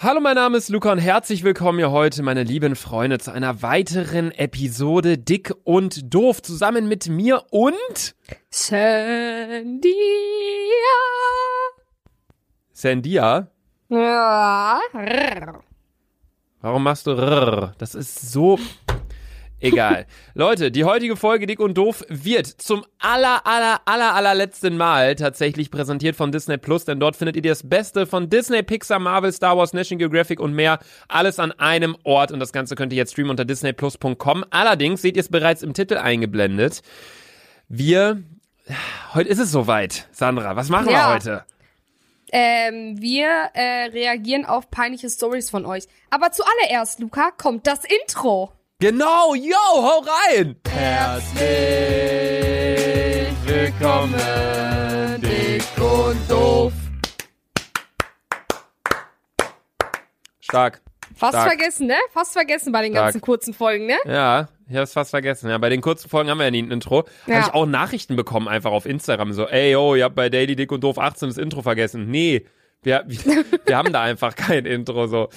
Hallo, mein Name ist Luca und herzlich willkommen hier heute, meine lieben Freunde, zu einer weiteren Episode Dick und Doof zusammen mit mir und Sandia. Sandia. Ja. Warum machst du rrr? Das ist so egal. Leute, die heutige Folge Dick und Doof wird zum aller aller aller allerletzten Mal tatsächlich präsentiert von Disney Plus, denn dort findet ihr das Beste von Disney, Pixar, Marvel, Star Wars, National Geographic und mehr, alles an einem Ort und das Ganze könnt ihr jetzt streamen unter disneyplus.com. Allerdings seht ihr es bereits im Titel eingeblendet. Wir heute ist es soweit, Sandra. Was machen Ja. wir heute? Ähm, wir äh, reagieren auf peinliche Stories von euch. Aber zuallererst, Luca, kommt das Intro. Genau, yo, hau rein! Herzlich willkommen, dick und doof. Stark. Fast Stark. vergessen, ne? Fast vergessen bei den Stark. ganzen kurzen Folgen, ne? Ja, ich hab's fast vergessen. Ja, bei den kurzen Folgen haben wir ja nie ein Intro. Ja. Habe ich auch Nachrichten bekommen einfach auf Instagram. So, ey, yo, ihr habt bei Daily Dick und Doof 18 das Intro vergessen. Nee, wir, wir, wir haben da einfach kein Intro so.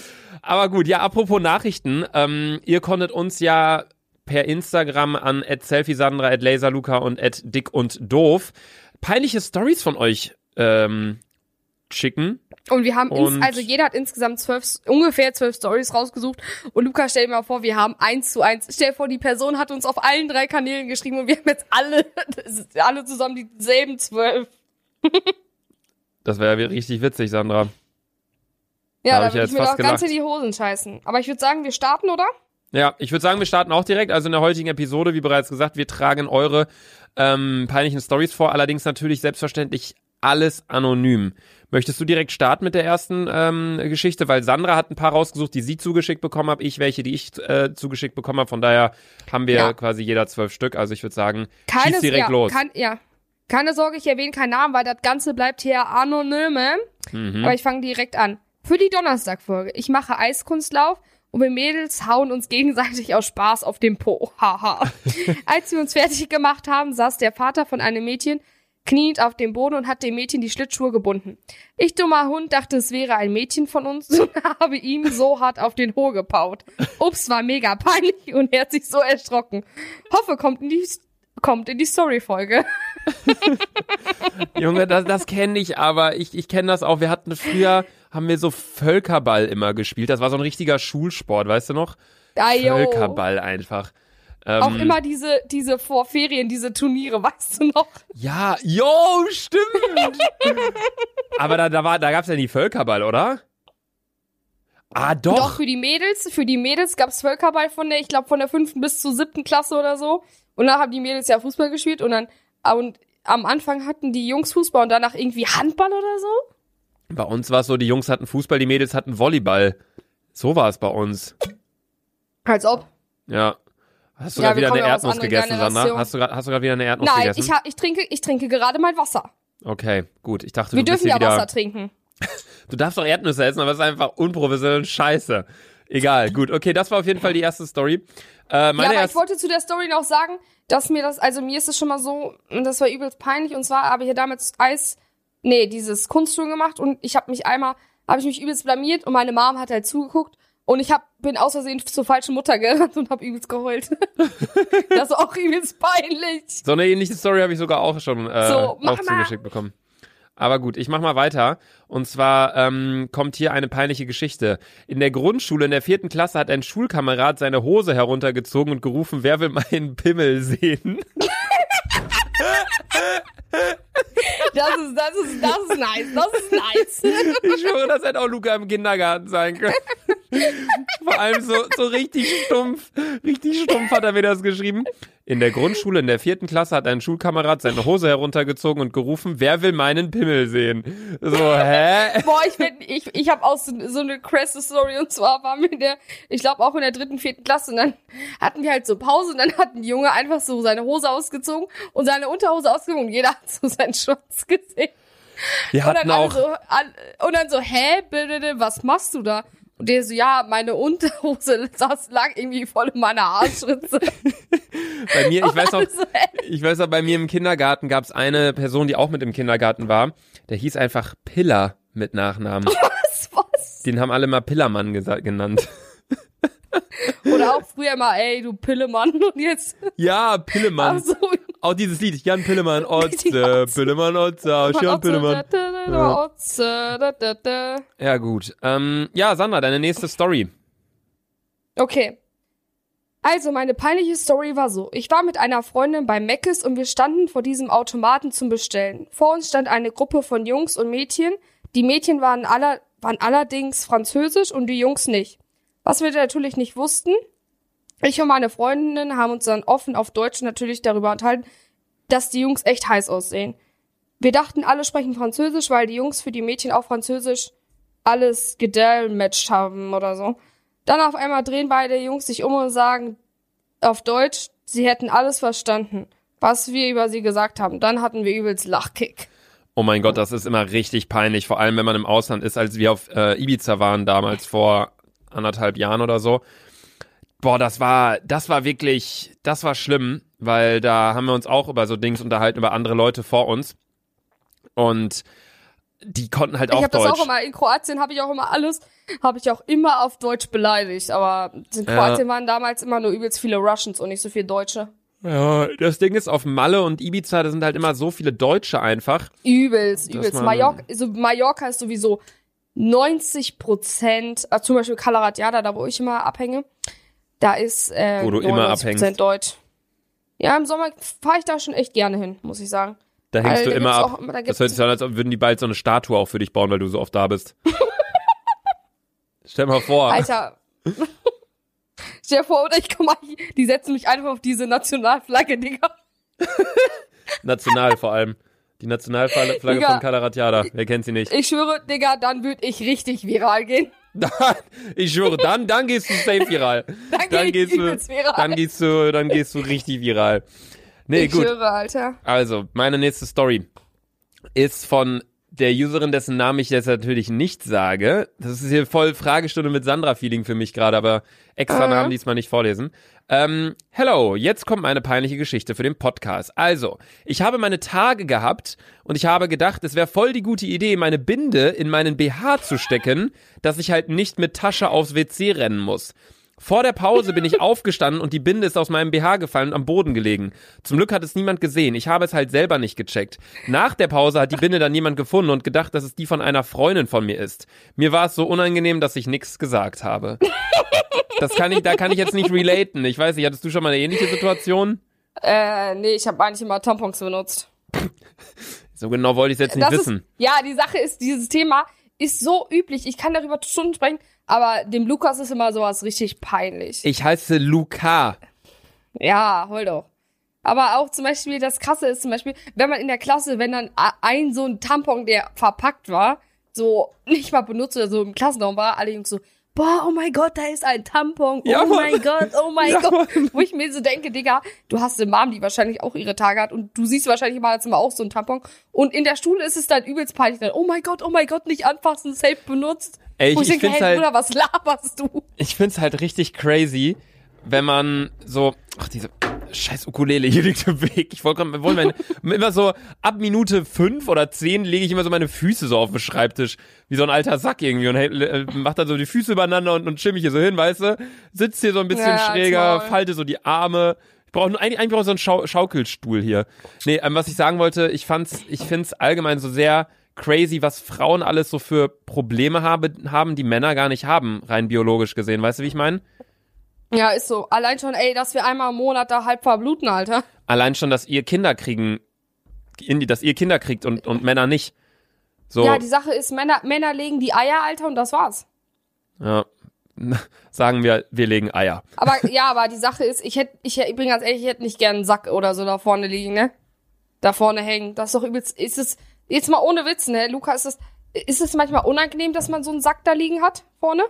Aber gut, ja, apropos Nachrichten. Ähm, ihr konntet uns ja per Instagram an @selfiesandra, @laserluca und @dick und doof peinliche Stories von euch ähm, schicken. Und wir haben, ins, Und- also jeder hat insgesamt zwölf, ungefähr zwölf Stories rausgesucht. Und Luca, stell dir mal vor, wir haben eins zu eins. Stell dir vor, die Person hat uns auf allen drei Kanälen geschrieben und wir haben jetzt alle, alle zusammen dieselben zwölf. Das wäre richtig witzig, Sandra. Ja, da ich würde jetzt ich mir doch ganz in die Hosen scheißen. Aber ich würde sagen, wir starten, oder? Ja, ich würde sagen, wir starten auch direkt. Also in der heutigen Episode, wie bereits gesagt, wir tragen eure ähm, peinlichen Stories vor, allerdings natürlich selbstverständlich alles anonym. Möchtest du direkt starten mit der ersten ähm, Geschichte? Weil Sandra hat ein paar rausgesucht, die sie zugeschickt bekommen hat, ich welche, die ich äh, zugeschickt bekommen habe. Von daher haben wir Ja. quasi jeder zwölf Stück. Also ich würde sagen, Keine, schieß direkt ja, los. Kann, ja. Keine Sorge, ich erwähne keinen Namen, weil das Ganze bleibt hier anonyme. Mhm. Aber ich fange direkt an. Für die Donnerstagfolge. Ich mache Eiskunstlauf und wir Mädels hauen uns gegenseitig aus Spaß auf den Po. Haha. Als wir uns fertig gemacht haben, saß der Vater von einem Mädchen kniend auf dem Boden und hat dem Mädchen die Schlittschuhe gebunden. Ich, dummer Hund, dachte, es wäre ein Mädchen von uns und habe ihm so hart auf den Ho gepaut. Ups, war mega peinlich und er hat sich so erschrocken. Hoffe, kommt die, kommt in die Story-Folge. Junge, das, das kenne ich, aber ich, ich kenne das auch. Wir hatten früher, haben wir so Völkerball immer gespielt. Das war so ein richtiger Schulsport, weißt du noch? Jo. Völkerball einfach. Ähm, Auch immer diese, diese vor Ferien, diese Turniere, weißt du noch? Ja, jo, stimmt. Aber da, da, war, da gab's ja nie Völkerball, oder? Ah, doch. Doch, für die Mädels, für die Mädels gab's Völkerball von der, ich glaube, von der fünften bis zur siebten Klasse oder so. Und dann haben die Mädels ja Fußball gespielt und dann, ah, und am Anfang hatten die Jungs Fußball und danach irgendwie Handball oder so. Bei uns war es so, die Jungs hatten Fußball, die Mädels hatten Volleyball. So war es bei uns. Als ob. Ja. Hast du Ja, gerade wieder eine Erdnuss gegessen, Sandra? Hast du gerade hast du gerade wieder eine Erdnuss Nein, gegessen? ich, ha, ich trinke, ich trinke gerade mein Wasser. okay, gut. Ich ja ist. Egal, gut. Okay, das war auf jeden Fall die erste Story. Äh, Ja, meine aber ich wollte zu der Story noch sagen, dass mir das, also mir ist es schon mal so, und das war übelst peinlich, und zwar habe ich ja damals Eis, nee, dieses Kunstturnen gemacht und ich habe mich einmal, habe ich mich übelst blamiert und meine Mom hat halt zugeguckt und ich hab, bin aus Versehen zur falschen Mutter gerannt und habe übelst geheult. das war auch übelst peinlich. So eine ähnliche Story habe ich sogar auch schon äh, So, auch zugeschickt bekommen. Aber gut, ich mach mal weiter. Und zwar ähm, kommt hier eine peinliche Geschichte. In der Grundschule in der vierten Klasse hat ein Schulkamerad seine Hose heruntergezogen und gerufen, wer will meinen Pimmel sehen? Das ist, das ist, das ist nice, das ist nice. Ich schwöre, das hätte auch Luca im Kindergarten sein können. Vor allem so, so richtig stumpf, richtig stumpf hat er mir das geschrieben. In der Grundschule in der vierten Klasse hat ein Schulkamerad seine Hose heruntergezogen und gerufen, wer will meinen Pimmel sehen? So, hä? Boah, ich bin, ich, ich habe auch so, so eine krasse Story und zwar waren wir in der, ich glaube auch in der dritten, vierten Klasse und dann hatten wir halt so Pause und dann hat ein Junge einfach so seine Hose ausgezogen und seine Unterhose ausgezogen und jeder hat so seinen Schwanz gesehen. Wir Und hatten dann alle auch, so, und dann so, hä, was machst du da? Und der so, ja, meine Unterhose das lag irgendwie voll in meiner Arschritze. bei mir, ich weiß noch, ich weiß noch, bei mir im Kindergarten gab es eine Person, die auch mit im Kindergarten war. Der hieß einfach Piller mit Nachnamen. Was, was? Den haben alle mal Pillermann genannt. Oder auch früher mal, ey, du Pillemann. Und jetzt. Ja, Pillemann. Ach so, Auch dieses Lied, Jan Pillemann, Otze. Pillemann, Otze, Jan Pillemann. Otze. Ja, gut. Ähm, ja, Sandra, deine nächste Story. Okay. Also, meine peinliche Story war so. Ich war mit einer Freundin bei Meckes und wir standen vor diesem Automaten zum Bestellen. Vor uns stand eine Gruppe von Jungs und Mädchen. Die Mädchen waren, aller, waren allerdings französisch und die Jungs nicht. Was wir natürlich nicht wussten, ich und meine Freundinnen haben uns dann offen auf Deutsch natürlich darüber unterhalten, dass die Jungs echt heiß aussehen. Wir dachten, alle sprechen Französisch, weil die Jungs für die Mädchen auch Französisch alles gedellmatcht haben oder so. Dann auf einmal drehen beide Jungs sich um und sagen auf Deutsch, sie hätten alles verstanden, was wir über sie gesagt haben. Dann hatten wir übelst Lachkick. Oh mein Gott, das ist immer richtig peinlich, vor allem wenn man im Ausland ist, als wir auf äh, Ibiza waren damals vor anderthalb Jahren oder so. Boah, das war, das war wirklich, das war schlimm, weil da haben wir uns auch über so Dings unterhalten, über andere Leute vor uns. Und die konnten halt ich auch habe das Deutsch. auch immer, in Kroatien habe ich auch immer alles, habe ich auch immer auf Deutsch beleidigt. Aber in Ja. Kroatien waren damals immer nur übelst viele Russians und nicht so viele Deutsche. ja, das Ding ist, auf Malle und Ibiza, da sind halt immer so viele Deutsche einfach. Übelst, übelst. Mallorca, so Mallorca ist sowieso 90 Prozent, also zum Beispiel Calaratiada, da wo ich immer abhänge, da ist äh, Wo du immer 99% abhängst. Deutsch. Ja, im Sommer fahre ich da schon echt gerne hin, muss ich sagen. Da hängst Weil du immer ab. auch da das hört sich so an, als würden die bald so eine Statue auch für dich bauen, weil du so oft da bist. Stell mal vor. Alter. Stell dir vor, oder ich komm mal hier, die setzen mich einfach auf diese Nationalflagge, Digga. National vor allem. Die Nationalflagge Digga. von Calaratiada. Wer kennt sie nicht? Ich schwöre, Digga, dann würd ich richtig viral gehen. Ich schwöre, dann, dann gehst du safe viral. Dann, Dann gehst du, viral. dann gehst du, dann gehst du richtig viral. Nee, ich gut. schwöre, Alter. Also, meine nächste Story ist von der Userin, dessen Namen ich jetzt natürlich nicht sage. Das ist hier voll Fragestunde mit Sandra-Feeling für mich gerade, aber extra Mhm. Namen diesmal nicht vorlesen. Ähm, hello, jetzt kommt meine peinliche Geschichte für den Podcast. Also, ich habe meine Tage gehabt und ich habe gedacht, es wäre voll die gute Idee, meine Binde in meinen BH zu stecken, dass ich halt nicht mit Tasche aufs WC rennen muss. Vor der Pause bin ich aufgestanden und die Binde ist aus meinem BH gefallen und am Boden gelegen. Zum Glück hat es niemand gesehen. Ich habe es halt selber nicht gecheckt. Nach der Pause hat die Binde dann jemand gefunden und gedacht, dass es die von einer Freundin von mir ist. Mir war es so unangenehm, dass ich nichts gesagt habe. Das kann ich, da kann ich jetzt nicht relaten. Ich weiß nicht, hattest du schon mal eine ähnliche Situation? Äh, nee, ich habe eigentlich immer Tampons benutzt. So genau wollte ich es jetzt nicht das wissen. Ist, ja, die Sache ist, dieses Thema ist so üblich. Ich kann darüber Stunden sprechen, aber dem Lukas ist immer sowas richtig peinlich. Ich heiße Luca. Ja, hol doch. Aber auch zum Beispiel, das Krasse ist zum Beispiel, wenn man in der Klasse, wenn dann ein so ein Tampon, der verpackt war, so nicht mal benutzt oder so im Klassenraum war, alle Jungs so, boah, oh mein Gott, da ist ein Tampon, Ja, oh Mann. mein Gott, oh mein Ja, Gott. Mann. Wo ich mir so denke, Digga, du hast eine Mom, die wahrscheinlich auch ihre Tage hat und du siehst wahrscheinlich mal immer auch so ein Tampon. Und in der Schule ist es dann übelst peinlich, dann, oh mein Gott, oh mein Gott, nicht anfassen, safe benutzt. Ey, ich, ich ich denke, hey, halt, Bruder, was laberst du? ich find's halt richtig crazy, wenn man so, ach, diese scheiß Ukulele hier liegt im Weg. Ich wollte gerade, wollen meine, immer so, ab Minute fünf oder zehn lege ich immer so meine Füße so auf den Schreibtisch, wie so ein alter Sack irgendwie und hey, äh, mach dann so die Füße übereinander und, und chill mich hier so hin, weißt du? Sitzt hier so ein bisschen Ja, schräger, toll. falte so die Arme. Ich brauche eigentlich, eigentlich brauche so einen Schau Schaukelstuhl hier. Nee, ähm, was ich sagen wollte, ich fand's, ich find's allgemein so sehr crazy, was Frauen alles so für Probleme habe, haben, die Männer gar nicht haben, rein biologisch gesehen. Weißt du, wie ich meine? Ja, ist so. Allein schon, ey, dass wir einmal im Monat da halb verbluten, Alter. Allein schon, dass ihr Kinder kriegen, in die, dass ihr Kinder kriegt und, und Männer nicht. So, Ja, die Sache ist, Männer, Männer legen die Eier, Alter, und das war's. ja. sagen wir, wir legen Eier. Aber ja, aber die Sache ist, ich hätte, ich, hätt- ich bin ganz ehrlich, ich hätte nicht gern einen Sack oder so da vorne liegen, ne? Da vorne hängen. Das ist doch übelst, ist es, jetzt mal ohne Witz, ne? Luca, ist es, ist es manchmal unangenehm, dass man so einen Sack da liegen hat, vorne?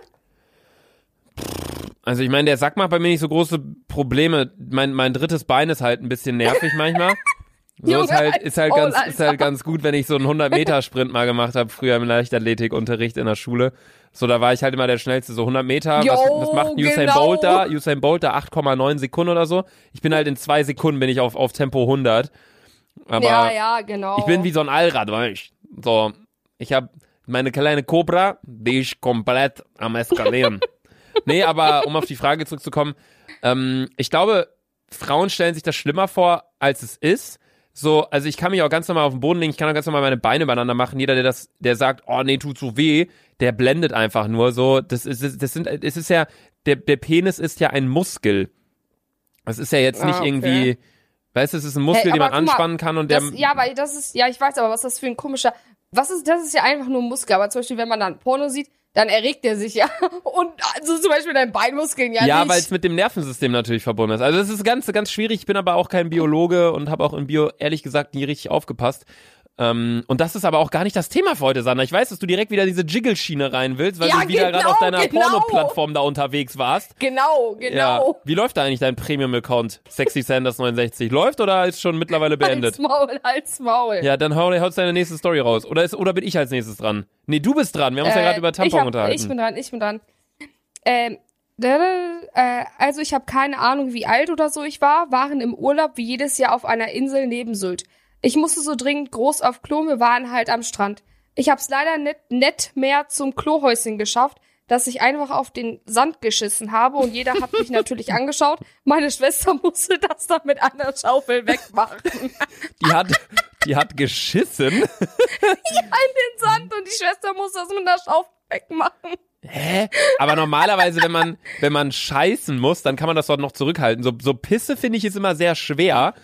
Also ich meine, der Sack macht bei mir nicht so große Probleme. Mein, mein drittes Bein ist halt ein bisschen nervig manchmal. So Junge, ist halt, ist halt als ganz, ist halt ganz gut, wenn ich so einen 100 Meter Sprint mal gemacht habe, früher im Leichtathletikunterricht in der Schule. So, da war ich halt immer der schnellste, so 100 Meter. was, Jo, was macht Usain genau. Bolt da? Usain Bolt da 8,9 Sekunden oder so. Ich bin halt in zwei Sekunden bin ich auf, auf Tempo 100. Aber ja, ja, genau. ich bin wie so ein Allrad, weil ich, so, ich habe meine kleine Cobra, die ist komplett am eskalieren. nee, aber um auf die Frage zurückzukommen, ähm, ich glaube, Frauen stellen sich das schlimmer vor, als es ist. So, also ich kann mich auch ganz normal auf den Boden legen, ich kann auch ganz normal meine Beine übereinander machen. Jeder, der das, der sagt, oh nee, tut so weh, der blendet einfach nur so. Das ist, das sind, es ist ja, der, der Penis ist ja ein Muskel. Das ist ja jetzt nicht Ah, okay. irgendwie, weißt du, es ist ein Muskel, Hey, den man guck mal, anspannen kann und der, Das, ja, aber das ist, ja, ich weiß aber, was das für ein komischer, was ist, das ist ja einfach nur ein Muskel, aber zum Beispiel, wenn man dann Porno sieht, dann erregt er sich ja. Und also zum Beispiel dein Beinmuskeln ja, Ja, nicht. weil es mit dem Nervensystem natürlich verbunden ist. Also es ist ganz, ganz schwierig. Ich bin aber auch kein Biologe und habe auch in Bio ehrlich gesagt nie richtig aufgepasst. Ähm, und das ist aber auch gar nicht das Thema für heute, Sandra. Ich weiß, dass du direkt wieder diese Jiggle-Schiene rein willst, weil Ja, du wieder genau, gerade auf deiner genau. Porno-Plattform da unterwegs warst. Genau, Ja. genau. Wie läuft da eigentlich dein Premium-Account? Sexy Sanders 69. Läuft oder ist schon mittlerweile beendet? Als Maul, als Maul. Ja, dann hau, haust deine nächste Story raus. Oder, ist, oder bin ich als nächstes dran? Nee, du bist dran. Wir haben uns ja Äh, gerade über Tampon hab, unterhalten. Ich bin dran, ich bin dran. Ähm, äh, also ich habe keine Ahnung, wie alt oder so ich war, waren im Urlaub wie jedes Jahr auf einer Insel neben Sylt. Ich musste so dringend groß auf Klo, wir waren halt am Strand. Ich hab's leider nicht nett mehr zum Klohäuschen geschafft, dass ich einfach auf den Sand geschissen habe und jeder hat mich natürlich angeschaut. Meine Schwester musste das dann mit einer Schaufel wegmachen. Die hat, die hat geschissen. in den Sand und die Schwester musste das mit einer Schaufel wegmachen. Hä? Aber normalerweise, wenn man, wenn man scheißen muss, dann kann man das dort noch zurückhalten. So, so Pisse finde ich ist immer sehr schwer.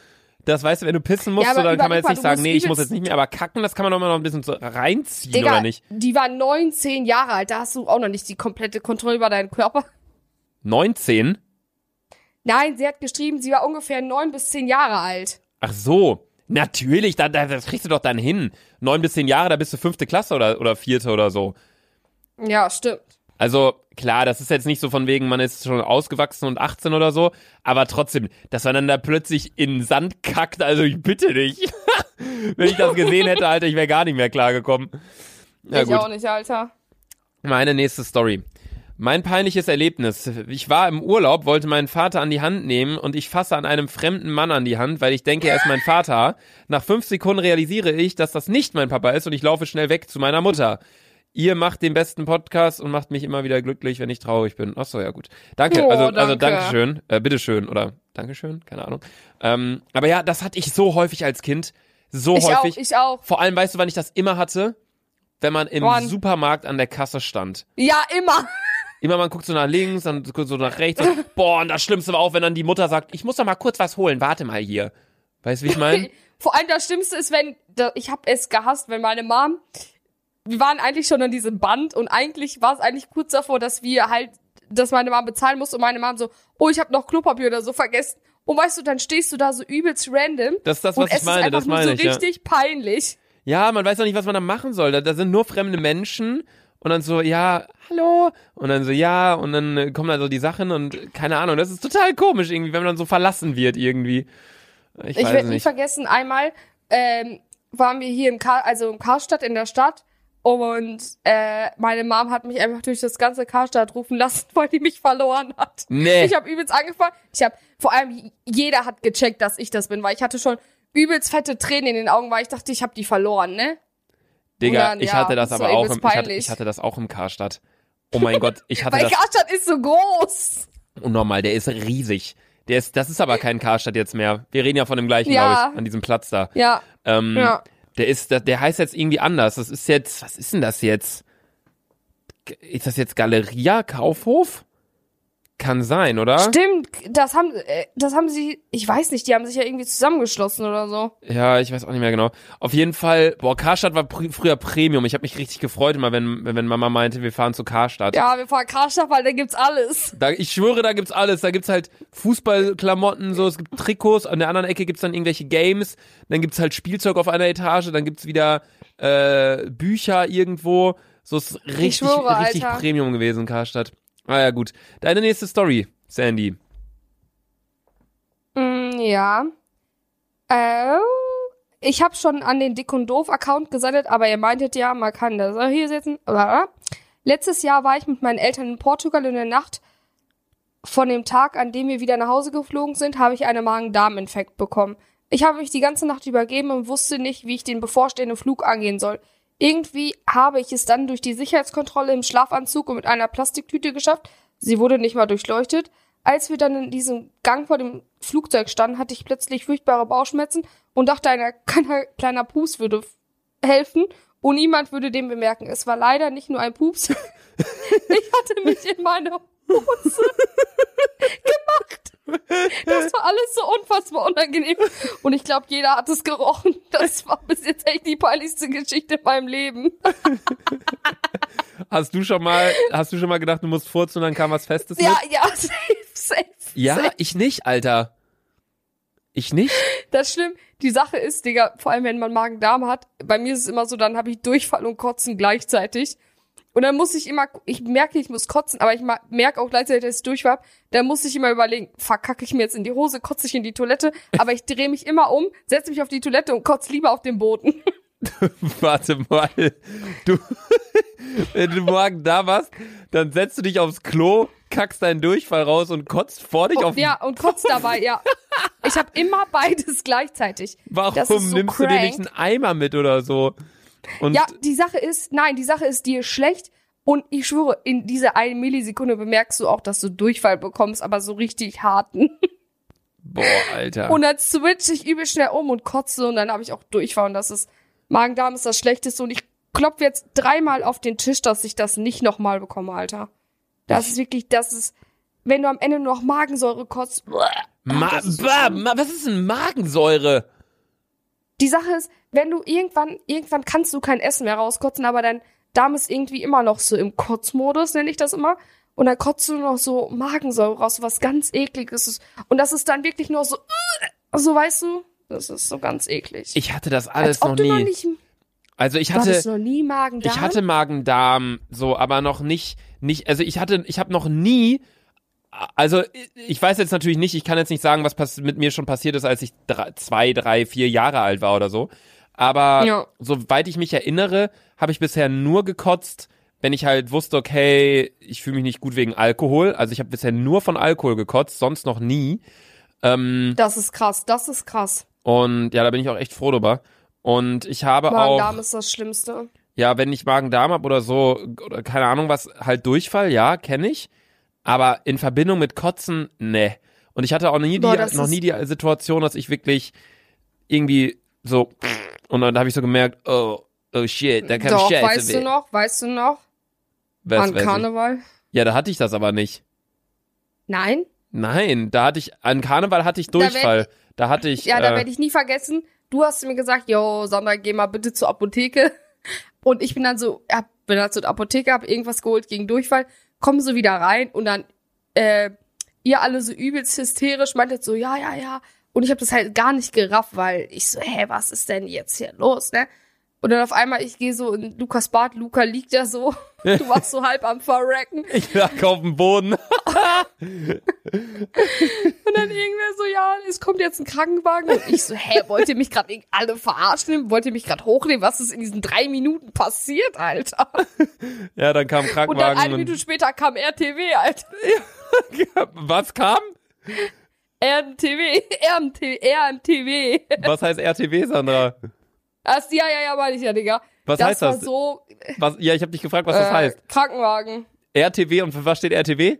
Das weißt du, wenn du pissen musst, Ja, so, dann kann man jetzt nicht sagen, nee, ich muss jetzt nicht mehr, aber kacken, das kann man doch mal noch ein bisschen so reinziehen, Digga, oder nicht? die war 19 Jahre alt, da hast du auch noch nicht die komplette Kontrolle über deinen Körper. 19? Nein, sie hat geschrieben, sie war ungefähr 9 bis 10 Jahre alt. Ach so. Natürlich, da, da, das kriegst du doch dann hin. Neun bis zehn Jahre, da bist du fünfte Klasse oder, oder vierte oder so. Ja, stimmt. Also klar, das ist jetzt nicht so von wegen, man ist schon ausgewachsen und 18 oder so, aber trotzdem, dass man dann da plötzlich in den Sand kackt, also ich bitte dich. Wenn ich das gesehen hätte, Alter, ich wäre gar nicht mehr klargekommen. Ja ich gut, auch nicht, Alter. meine nächste Story. Mein peinliches Erlebnis. Ich war im Urlaub, wollte meinen Vater an die Hand nehmen und ich fasse an einem fremden Mann an die Hand, weil ich denke, er ist mein Vater. Nach fünf Sekunden realisiere ich, dass das nicht mein Papa ist und ich laufe schnell weg zu meiner Mutter. Ihr macht den besten Podcast und macht mich immer wieder glücklich, wenn ich traurig bin. Ach so, ja gut. Danke, Oh, also, also danke. Dankeschön, äh, bitteschön oder Dankeschön, keine Ahnung. Ähm, aber ja, das hatte ich so häufig als Kind. So Ich auch, häufig. ich auch. Vor allem, weißt du, wann ich das immer hatte? Wenn man im Wann? Supermarkt an der Kasse stand. Ja, immer. Immer man guckt so nach links, dann guckt so nach rechts. Und, boah, und das Schlimmste war auch, wenn dann die Mutter sagt, ich muss doch mal kurz was holen, warte mal hier. Weißt du, wie ich meine? Vor allem das Schlimmste ist, wenn, ich hab es gehasst, wenn meine Mom, wir waren eigentlich schon an diesem Band und eigentlich war es eigentlich kurz davor, dass wir halt, dass meine Mom bezahlen musste und meine Mom so, oh, ich habe noch Klopapier oder so vergessen. Und weißt du, dann stehst du da so übelst random. Das ist das, und was es ich meine, ist einfach das nur meine so ich. Ja. richtig peinlich. ja, man weiß doch nicht, was man da machen soll. Da, da sind nur fremde Menschen und dann so, ja, hallo. Und dann so, ja, und dann kommen da so die Sachen und keine Ahnung. Das ist total komisch irgendwie, wenn man dann so verlassen wird irgendwie. Ich, Ich werde nie nicht. vergessen, einmal ähm, waren wir hier im Kar also in Karstadt in der Stadt und äh, meine Mom hat mich einfach durch das ganze Karstadt rufen lassen, weil die mich verloren hat. Nee. Ich habe übelst angefangen. Ich habe vor allem jeder hat gecheckt, dass ich das bin, weil ich hatte schon übelst fette Tränen in den Augen, weil ich dachte, ich habe die verloren, ne? Digga, dann, ich ja, hatte das das aber auch im, ich hatte, ich hatte das auch im Karstadt. Oh mein Gott, ich hatte Weil das Karstadt ist so groß. unnormal, der ist riesig. Der ist, das ist aber kein Karstadt jetzt mehr. Wir reden ja von dem gleichen, Ja. glaube ich, an diesem Platz da. Ja, Ähm, ja. Der ist, der, heißt jetzt irgendwie anders. Das ist jetzt, was ist denn das jetzt? Ist das jetzt Galeria Kaufhof? Kann sein, oder? Stimmt, das haben äh, das haben sie, ich weiß nicht, die haben sich ja irgendwie zusammengeschlossen oder so. Ja, ich weiß auch nicht mehr genau. Auf jeden Fall, boah, Karstadt war pr früher Premium. Ich habe mich richtig gefreut immer, wenn, wenn Mama meinte, wir fahren zu Karstadt. Ja, wir fahren Karstadt, weil da gibt's alles. Da, ich schwöre, da gibt's alles. Da gibt's halt Fußballklamotten, so, es gibt Trikots, an der anderen Ecke gibt's dann irgendwelche Games, dann gibt's halt Spielzeug auf einer Etage, dann gibt's wieder äh, Bücher irgendwo. So ist richtig, schwöre, richtig Alter. Premium gewesen, Karstadt. Ah ja, gut. Deine nächste Story, Sandy. Mm, ja. Äh, ich habe schon an den Dick und Doof Account gesendet, aber ihr meintet ja, man kann das auch hier setzen. Blablabla. Letztes Jahr war ich mit meinen Eltern in Portugal in der Nacht. Von dem Tag, an dem wir wieder nach Hause geflogen sind, habe ich einen Magen-Darm-Infekt bekommen. Ich habe mich die ganze Nacht übergeben und wusste nicht, wie ich den bevorstehenden Flug angehen soll. Irgendwie habe ich es dann durch die Sicherheitskontrolle im Schlafanzug und mit einer Plastiktüte geschafft. Sie wurde nicht mal durchleuchtet. Als wir dann in diesem Gang vor dem Flugzeug standen, hatte ich plötzlich furchtbare Bauchschmerzen und dachte, ein kleiner, Pups würde helfen und niemand würde den bemerken. Es war leider nicht nur ein Pups. ich hatte mich in meine Hose. Das war alles so unfassbar unangenehm. Und ich glaube, jeder hat es gerochen. Das war bis jetzt echt die peinlichste Geschichte in meinem Leben. Hast du schon mal, hast du schon mal gedacht, du musst furzen und dann kam was Festes Ja, mit? ja, safe, safe. Ja, safe. ich nicht, Alter. Ich nicht? Das stimmt. Die Sache ist, Digga, vor allem wenn man Magen-Darm hat, bei mir ist es immer so, dann habe ich Durchfall und Kotzen gleichzeitig. Und dann muss ich immer, ich merke, ich muss kotzen, aber ich merke auch gleichzeitig, dass ich Durchfall habe. Dann muss ich immer überlegen, verkacke ich mir jetzt in die Hose, kotze ich in die Toilette, aber ich drehe mich immer um, setze mich auf die Toilette und kotze lieber auf den Boden. Warte mal. Du, wenn du morgen da warst, dann setzt du dich aufs Klo, kackst deinen Durchfall raus und kotzt vor dich auf ja, und kotzt dabei, ja. Ich habe immer beides gleichzeitig. Warum so nimmst du dir nicht crank. einen Eimer mit oder so? Und Ja, die Sache ist, nein, die Sache ist dir schlecht und ich schwöre, in dieser einen Millisekunde bemerkst du auch, dass du Durchfall bekommst, aber so richtig harten. boah, Alter. Und dann switch ich übel schnell um und kotze und dann habe ich auch Durchfall und das ist, Magen-Darm ist das Schlechteste und ich klopfe jetzt dreimal auf den Tisch, dass ich das nicht nochmal bekomme, Alter. Das ist wirklich, das ist, wenn du am Ende nur noch Magensäure kotzt. Ma das ist so ma was ist denn Magensäure? Die Sache ist, wenn du irgendwann, irgendwann kannst du kein Essen mehr rauskotzen, aber dein Darm ist irgendwie immer noch so im Kotzmodus, nenne ich das immer. Und dann kotzt du noch so Magensäure raus, was ganz ekliges ist. Und das ist dann wirklich nur so, so weißt du, das ist so ganz eklig. Ich hatte das alles noch nie. noch nicht, also ich hatte noch nie Magen-Darm. Ich hatte Magen-Darm, so, aber noch nicht, nicht, also ich hatte, ich habe noch nie, also ich weiß jetzt natürlich nicht, ich kann jetzt nicht sagen, was mit mir schon passiert ist, als ich drei, zwei, drei, vier Jahre alt war oder so. Aber Ja. soweit ich mich erinnere, habe ich bisher nur gekotzt, wenn ich halt wusste, okay, ich fühle mich nicht gut wegen Alkohol. Also ich habe bisher nur von Alkohol gekotzt, sonst noch nie. Ähm, Das ist krass, das ist krass. und ja, da bin ich auch echt froh drüber. Und ich habe auch. Magen-Darm ist das Schlimmste. Ja, wenn ich Magen-Darm hab oder so, oder keine Ahnung was, halt Durchfall, ja, kenne ich. Aber in Verbindung mit Kotzen, ne. Und ich hatte auch nie Boah, die, noch nie die Situation, dass ich wirklich irgendwie so, und dann habe ich so gemerkt, oh, oh shit, da kam Doch, Scheiße weißt du weh. noch, weißt du noch, Was an weiß ich? Karneval? Ja, da hatte ich das aber nicht. Nein? Nein, da hatte ich, an Karneval hatte ich Da werd Durchfall. Da, hatte ich, Ja, da äh, werde ich nie vergessen. Du hast mir gesagt, yo, Sandra, geh mal bitte zur Apotheke. Und ich bin dann so, ja, bin dann zur Apotheke, hab irgendwas geholt gegen Durchfall, komm so wieder rein und dann, äh, ihr alle so übelst hysterisch meintet so, ja, ja, ja. Und ich habe das halt gar nicht gerafft, weil ich so, hä, was ist denn jetzt hier los, ne? Und dann auf einmal, ich gehe so in Lukas Bad, Luca liegt da so, du warst so halb am Verrecken. ich lag auf dem Boden. Und dann irgendwer so, ja, es kommt jetzt ein Krankenwagen. Und ich so, hä, wollt ihr mich gerade alle verarschen? Wollt ihr mich gerade hochnehmen? Was ist in diesen drei Minuten passiert, Alter? ja, dann kam Und dann Krankenwagen eine Minute später kam RTW, Alter. was kam? RMTW, RMT, RMTW. Was heißt RTW, Sandra? Das, ja, ja, ja, meine ich ja, Digga. Was das heißt war das? so, Was, ja, ich habe dich gefragt, was das äh, heißt. Krankenwagen. RTW und für was steht RTW?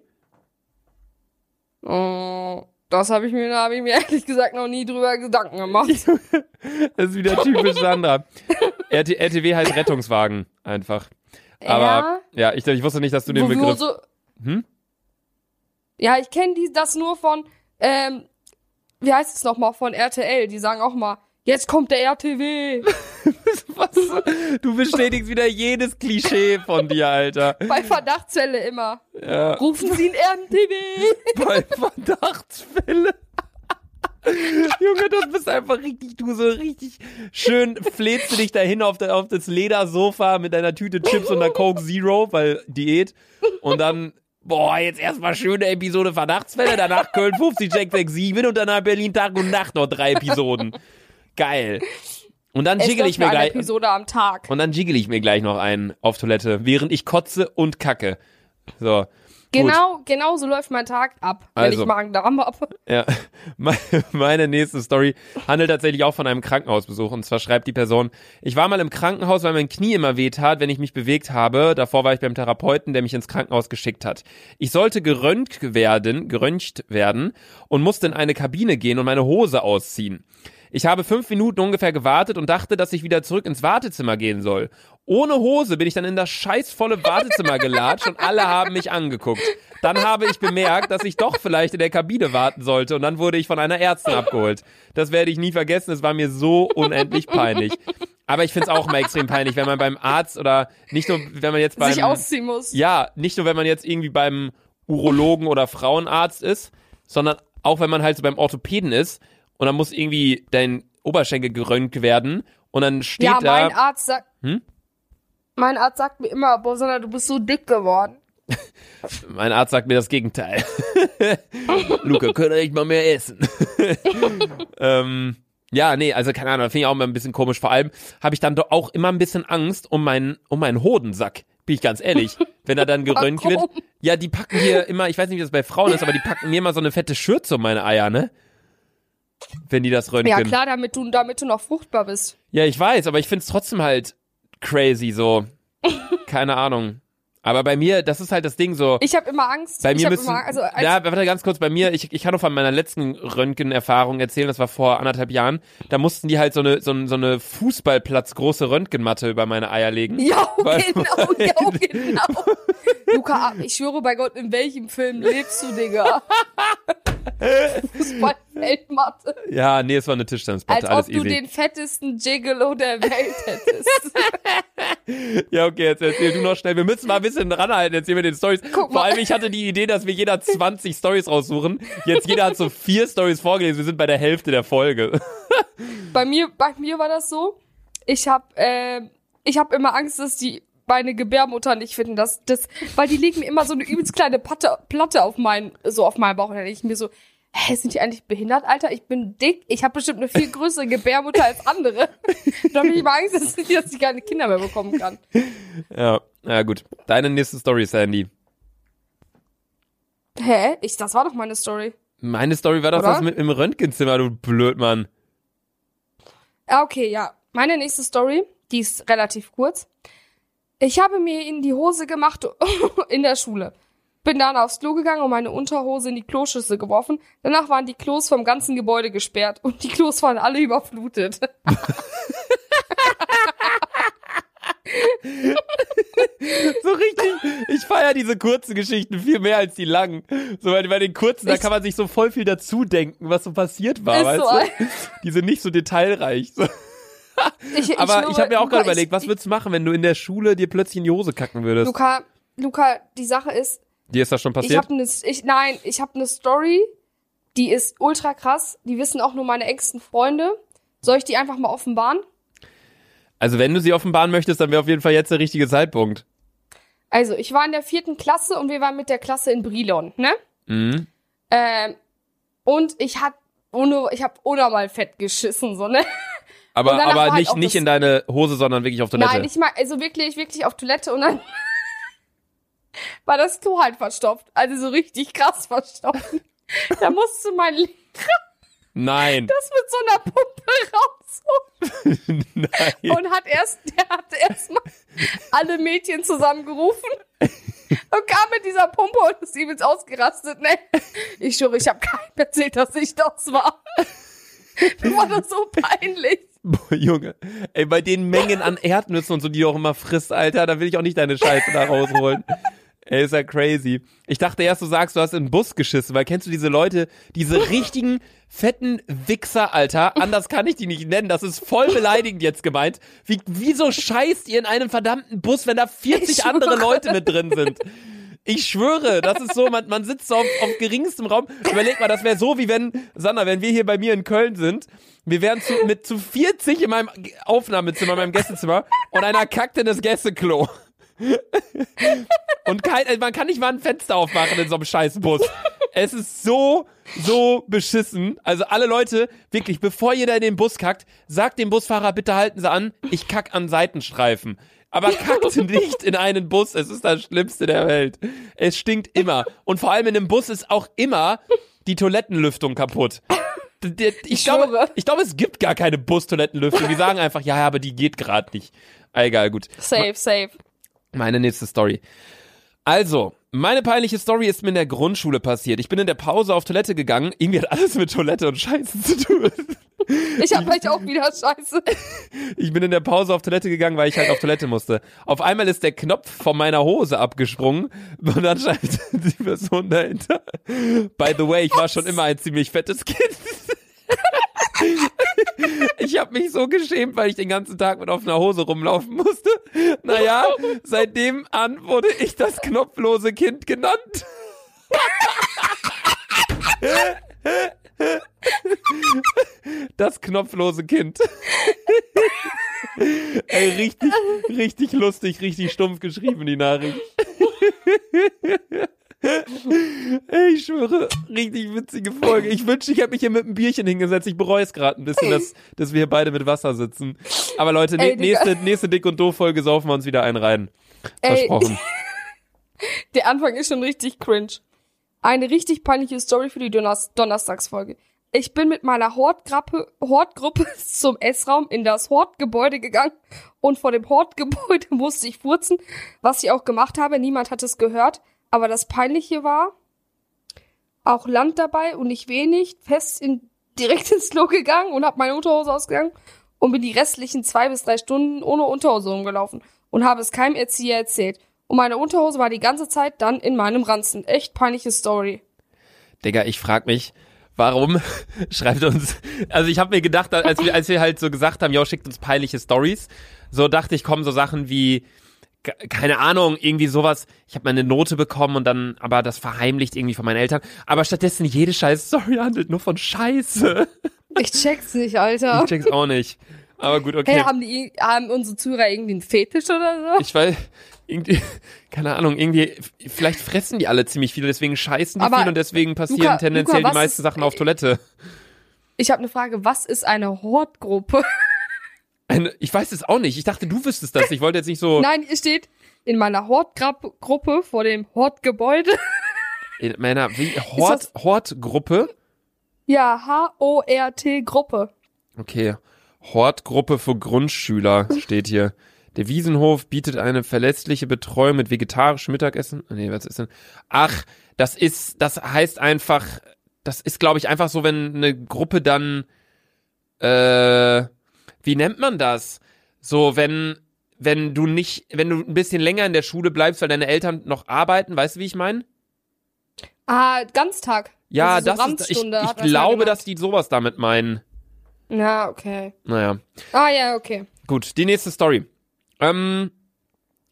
Oh, das habe ich mir, da habe ich mir ehrlich gesagt noch nie drüber Gedanken gemacht. Das ist wieder typisch Sandra. RT, RTW heißt Rettungswagen einfach. Aber ja, ich, ich wusste nicht, dass du den Begriff. So, Hm? Ja, ich kenne das nur von, ähm, wie heißt es nochmal, von RTL. Die sagen auch mal, jetzt kommt der RTW. Was? Du bestätigst wieder jedes Klischee von dir, Alter. Bei Verdachtsfälle immer. Ja, Rufen Sie einen RTW. bei Verdachtsfälle. Junge, das bist einfach richtig, du so richtig schön fläzt du dich dahin auf, der, auf das Ledersofa mit deiner Tüte Chips und der Coke Zero, weil Diät. Und dann, boah, jetzt erstmal schöne Episode Verdachtsfälle, danach Köln 50, Jack 67 und danach Berlin Tag und Nacht noch drei Episoden. Geil. Und dann jiggle ich mir gleich. Episode am Tag. Und dann jiggle ich mir gleich noch einen auf Toilette, während ich kotze und kacke. So. Genau, genau so läuft mein Tag ab, wenn Also. ich Magen-Darm habe. Ja, Me- meine nächste Story handelt tatsächlich auch von einem Krankenhausbesuch. Und zwar schreibt die Person, ich war mal im Krankenhaus, weil mein Knie immer weh tat, wenn ich mich bewegt habe. Davor war ich beim Therapeuten, der mich ins Krankenhaus geschickt hat. Ich sollte geröntgt werden, geröntgt werden und musste in eine Kabine gehen und meine Hose ausziehen. Ich habe fünf Minuten ungefähr gewartet und dachte, dass ich wieder zurück ins Wartezimmer gehen soll. Ohne Hose bin ich dann in das scheißvolle Wartezimmer gelatscht und alle haben mich angeguckt. Dann habe ich bemerkt, dass ich doch vielleicht in der Kabine warten sollte und dann wurde ich von einer Ärztin abgeholt. Das werde ich nie vergessen, es war mir so unendlich peinlich. Aber ich finde es auch immer extrem peinlich, wenn man beim Arzt oder nicht nur, wenn man jetzt beim... sich ausziehen muss. Ja, nicht nur, wenn man jetzt irgendwie beim Urologen oder Frauenarzt ist, sondern auch, wenn man halt so beim Orthopäden ist und dann muss irgendwie dein Oberschenkel geröntgt werden und dann steht Ja, da... mein Arzt sagt, Hm? mein Arzt sagt mir immer, boah, Sandra, du bist so dick geworden. Mein Arzt sagt mir das Gegenteil. Luca, könnt ihr nicht mal mehr essen? ähm, ja, nee, also keine Ahnung, finde ich auch immer ein bisschen komisch. Vor allem habe ich dann doch auch immer ein bisschen Angst um meinen, um meinen Hodensack. Bin ich ganz ehrlich. Wenn er dann geröntgt wird. Ja, die packen hier immer, ich weiß nicht, wie das bei Frauen ist, aber die packen mir immer so eine fette Schürze um meine Eier, ne? Wenn die das röntgen. Ja, klar, damit du, damit du noch fruchtbar bist. Ja, ich weiß, aber ich find's trotzdem halt crazy, so. Keine Ahnung. Aber bei mir, das ist halt das Ding so. Ich habe immer Angst. Bei mir müssen, immer, also als, ja, warte ganz kurz, bei mir, ich, ich kann nur von meiner letzten Röntgenerfahrung erzählen, das war vor anderthalb Jahren, da mussten die halt so eine, so, so eine Fußballplatz große Röntgenmatte über meine Eier legen. Ja, Weil- genau, ja, genau. Luca, ich schwöre bei Gott, in welchem Film lebst du, Digga? Fußballfeldmatte. Ja, nee, es war eine Tischtennisplatte, Als ob du easy. den fettesten Gigolo der Welt hättest. Ja, okay, jetzt erzähl du noch schnell. Wir müssen mal ein bisschen ranhalten, jetzt hier mit den Stories. Guck Vor mal. allem, ich hatte die Idee, dass wir jeder 20 Stories raussuchen. Jetzt jeder hat so vier Stories vorgelesen, wir sind bei der Hälfte der Folge. bei mir, bei mir war das so. Ich hab, äh, ich hab immer Angst, dass die meine Gebärmutter nicht finden, dass das, weil die legen mir immer so eine übelst kleine Platte, Platte auf meinen, so auf meinen Bauch und dann denk ich mir so, hä, sind die eigentlich behindert, Alter? Ich bin dick, ich habe bestimmt eine viel größere Gebärmutter als andere. da hab ich immer Angst, dass ich, dass ich keine Kinder mehr bekommen kann. Ja, ja gut. Deine nächste Story, Sandy. Hä? Ich, das war doch meine Story. Meine Story war doch Oder? das mit im Röntgenzimmer, du Blödmann. Ah, okay, ja. Meine nächste Story, die ist relativ kurz. Ich habe mir in die Hose gemacht in der Schule. Bin dann aufs Klo gegangen und meine Unterhose in die Kloschüssel geworfen. Danach waren die Klos vom ganzen Gebäude gesperrt und die Klos waren alle überflutet. So richtig. Ich feier diese kurzen Geschichten viel mehr als die langen. So, weil bei den kurzen, da kann man sich so voll viel dazu denken, was so passiert war, weißt so, du? Die sind nicht so detailreich. So. Ich, Aber ich, schwöre, habe mir auch Luca, gerade überlegt, ich, was würdest du machen, wenn du in der Schule dir plötzlich in die Hose kacken würdest? Luca, Luca, die Sache ist, Dir ist das schon ich passiert? habe eine, ich, nein, ich habe eine Story, die ist ultra krass. Die wissen auch nur meine engsten Freunde. Soll ich die einfach mal offenbaren? Also wenn du sie offenbaren möchtest, dann wäre auf jeden Fall jetzt der richtige Zeitpunkt. Also, ich war in der vierten Klasse und wir waren mit der Klasse in Brilon, ne? Mhm. Ähm, und ich hab ohne, ich hab unnormal fett geschissen, so, ne? Aber, aber war halt nicht, nicht in deine Hose, sondern wirklich auf Toilette. Nein, ich mag, also wirklich, wirklich auf Toilette und dann war das Klo halt verstopft. Also so richtig krass verstopft. da musste mein Lehrer Nein. das mit so einer Pumpe rausholen Nein. und hat erst, der hat erstmal alle Mädchen zusammengerufen und kam mit dieser Pumpe und ist übelst ausgerastet, ne? Ich schwöre, ich habe keinem erzählt, dass ich das war. Mir war das so peinlich. Boah, Junge. Ey, bei den Mengen an Erdnüssen und so, die du auch immer frisst, Alter, da will ich auch nicht deine Scheiße da rausholen. Ey, ist ja crazy. Ich dachte erst, du sagst, du hast in den Bus geschissen, weil kennst du diese Leute, diese richtigen fetten Wichser, Alter? Anders kann ich die nicht nennen. Das ist voll beleidigend jetzt gemeint. Wie, wieso scheißt ihr in einem verdammten Bus, wenn da 40 Ich andere. Leute mit drin sind? Ich schwöre, das ist so, man, man sitzt so auf, auf geringstem Raum. Überleg mal, das wäre so, wie wenn, Sandra, wenn wir hier bei mir in Köln sind, wir wären zu, mit zu 40 in meinem Aufnahmezimmer, in meinem Gästezimmer und einer kackt in das Gästeklo. Und kein, also man kann nicht mal ein Fenster aufmachen in so einem scheiß Bus. Es ist so, so beschissen. Also alle Leute, wirklich, bevor da in den Bus kackt, sagt dem Busfahrer, bitte halten Sie an, ich kack an Seitenstreifen. Aber kackt nicht in einen Bus. Es ist das Schlimmste der Welt. Es stinkt immer. Und vor allem in einem Bus ist auch immer die Toilettenlüftung kaputt. Ich glaube, ich glaube, es gibt gar keine Bustoilettenlüftung. Die sagen einfach, ja, aber die geht gerade nicht. Egal, gut. Safe, safe. Meine nächste Story. Also, meine peinliche Story ist mir in der Grundschule passiert. Ich bin in der Pause auf Toilette gegangen. Irgendwie hat alles mit Toilette und Scheiße zu tun. Ich hab gleich auch wieder Scheiße. Ich bin in der Pause auf Toilette gegangen, weil ich halt auf Toilette musste. Auf einmal ist der Knopf von meiner Hose abgesprungen und dann schreibt die Person dahinter. By the way, ich war schon immer ein ziemlich fettes Kind. Ich habe mich so geschämt, weil ich den ganzen Tag mit offener Hose rumlaufen musste. Naja, seitdem an wurde ich das knopflose Kind genannt. Das knopflose Kind. Ey, richtig, richtig lustig, richtig stumpf geschrieben, die Nachricht. Ich schwöre, richtig witzige Folge. Ich wünschte, ich hätte mich hier mit einem Bierchen hingesetzt. Ich bereue es gerade ein bisschen, dass, dass wir hier beide mit Wasser sitzen. Aber Leute, Ey, nächste, nächste Dick- und Doof-Folge saufen wir uns wieder einen rein. Ey. Versprochen. Der Anfang ist schon richtig cringe. Eine richtig peinliche Story für die Donners Donnerstagsfolge. Ich bin mit meiner Hortgruppe, Hortgruppe zum Essraum in das Hortgebäude gegangen und vor dem Hortgebäude musste ich furzen, was ich auch gemacht habe. Niemand hat es gehört. Aber das Peinliche war, auch Land dabei und nicht wenig, fest in, direkt ins Klo gegangen und habe meine Unterhose ausgegangen und bin die restlichen zwei bis drei Stunden ohne Unterhose rumgelaufen und habe es keinem Erzieher erzählt. Und meine Unterhose war die ganze Zeit dann in meinem Ranzen. Echt peinliche Story. Digga, ich frag mich, warum schreibt uns, also ich habe mir gedacht, als wir, als wir halt so gesagt haben, ja, schickt uns peinliche Stories, so dachte ich, kommen so Sachen wie, keine Ahnung, irgendwie sowas, ich habe mal eine Note bekommen und dann, aber das verheimlicht irgendwie von meinen Eltern, aber stattdessen jede scheiß Story handelt nur von Scheiße. Ich check's nicht, Alter. Ich check's auch nicht. Aber gut, okay. Hey, haben die, haben unsere Zuhörer irgendwie einen Fetisch oder so? Ich weiß, irgendwie, keine Ahnung, irgendwie, vielleicht fressen die alle ziemlich viel, deswegen scheißen die Aber, viel und deswegen passieren Luca, tendenziell Luca, die meisten ist- Sachen auf Toilette. Ich habe eine Frage, was ist eine Hortgruppe? Eine, ich weiß es auch nicht. Ich dachte, du wüsstest das. Ich wollte jetzt nicht so Nein, hier steht in meiner Hortgruppe vor dem Hortgebäude. in meiner wie, Hort, Hortgruppe. Ja, H-O-R-T Gruppe. Okay. Hortgruppe für Grundschüler steht hier. Der Wiesenhof bietet eine verlässliche Betreuung mit vegetarischem Mittagessen. Nee, was ist denn? Ach, das ist, das heißt einfach, das ist, glaube ich, einfach so, wenn eine Gruppe dann, äh, wie nennt man das? So, wenn, wenn du nicht, wenn du ein bisschen länger in der Schule bleibst, weil deine Eltern noch arbeiten, weißt du, wie ich meine? Ah, Ganztag. Ja, Also so das ist, ich, ich glaube, dass die sowas damit meinen. Ja, okay. Naja. Ah, ja, okay. Gut, die nächste Story. Ähm,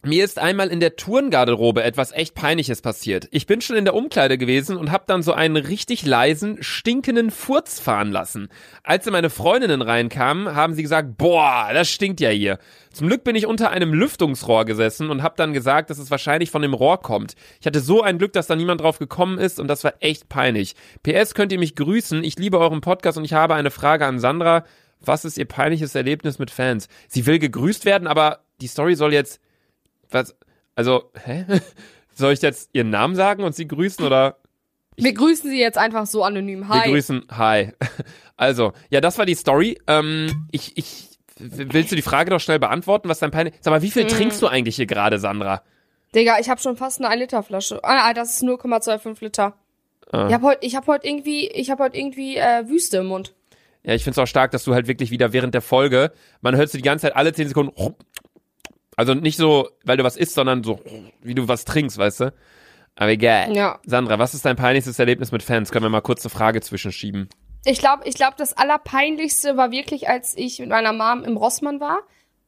mir ist einmal in der Turngarderobe etwas echt Peinliches passiert. Ich bin schon in der Umkleide gewesen und hab dann so einen richtig leisen, stinkenden Furz fahren lassen. Als dann meine Freundinnen reinkamen, haben sie gesagt, boah, das stinkt ja hier. Zum Glück bin ich unter einem Lüftungsrohr gesessen und hab dann gesagt, dass es wahrscheinlich von dem Rohr kommt. Ich hatte so ein Glück, dass da niemand drauf gekommen ist und das war echt peinlich. PS könnt ihr mich grüßen. Ich liebe euren Podcast und ich habe eine Frage an Sandra. Was ist ihr peinliches Erlebnis mit Fans? Sie will gegrüßt werden, aber die Story soll jetzt was? Also, hä? Soll ich jetzt ihren Namen sagen und sie grüßen oder Wir grüßen sie jetzt einfach so anonym. Hi. wir grüßen? Hi. Also, ja, das war die Story. Ähm, ich, ich, willst du die Frage doch schnell beantworten, was dein peinlich? Sag mal, wie viel Mhm. trinkst du eigentlich hier gerade, Sandra? Digga, ich habe schon fast eine 1 Liter Flasche. Ah, ah, das ist 0,25 Liter. Ah. Ich habe heute, ich habe heute irgendwie, ich habe heute irgendwie äh, Wüste im Mund. Ja, ich find's auch stark, dass du halt wirklich wieder während der Folge, man hört so die ganze Zeit alle 10 Sekunden, also nicht so, weil du was isst, sondern so, wie du was trinkst, weißt du? Aber egal. Ja. Sandra, was ist dein peinlichstes Erlebnis mit Fans? Können wir mal kurz eine Frage zwischenschieben? Ich glaube, ich glaube, das allerpeinlichste war wirklich, als ich mit meiner Mom im Rossmann war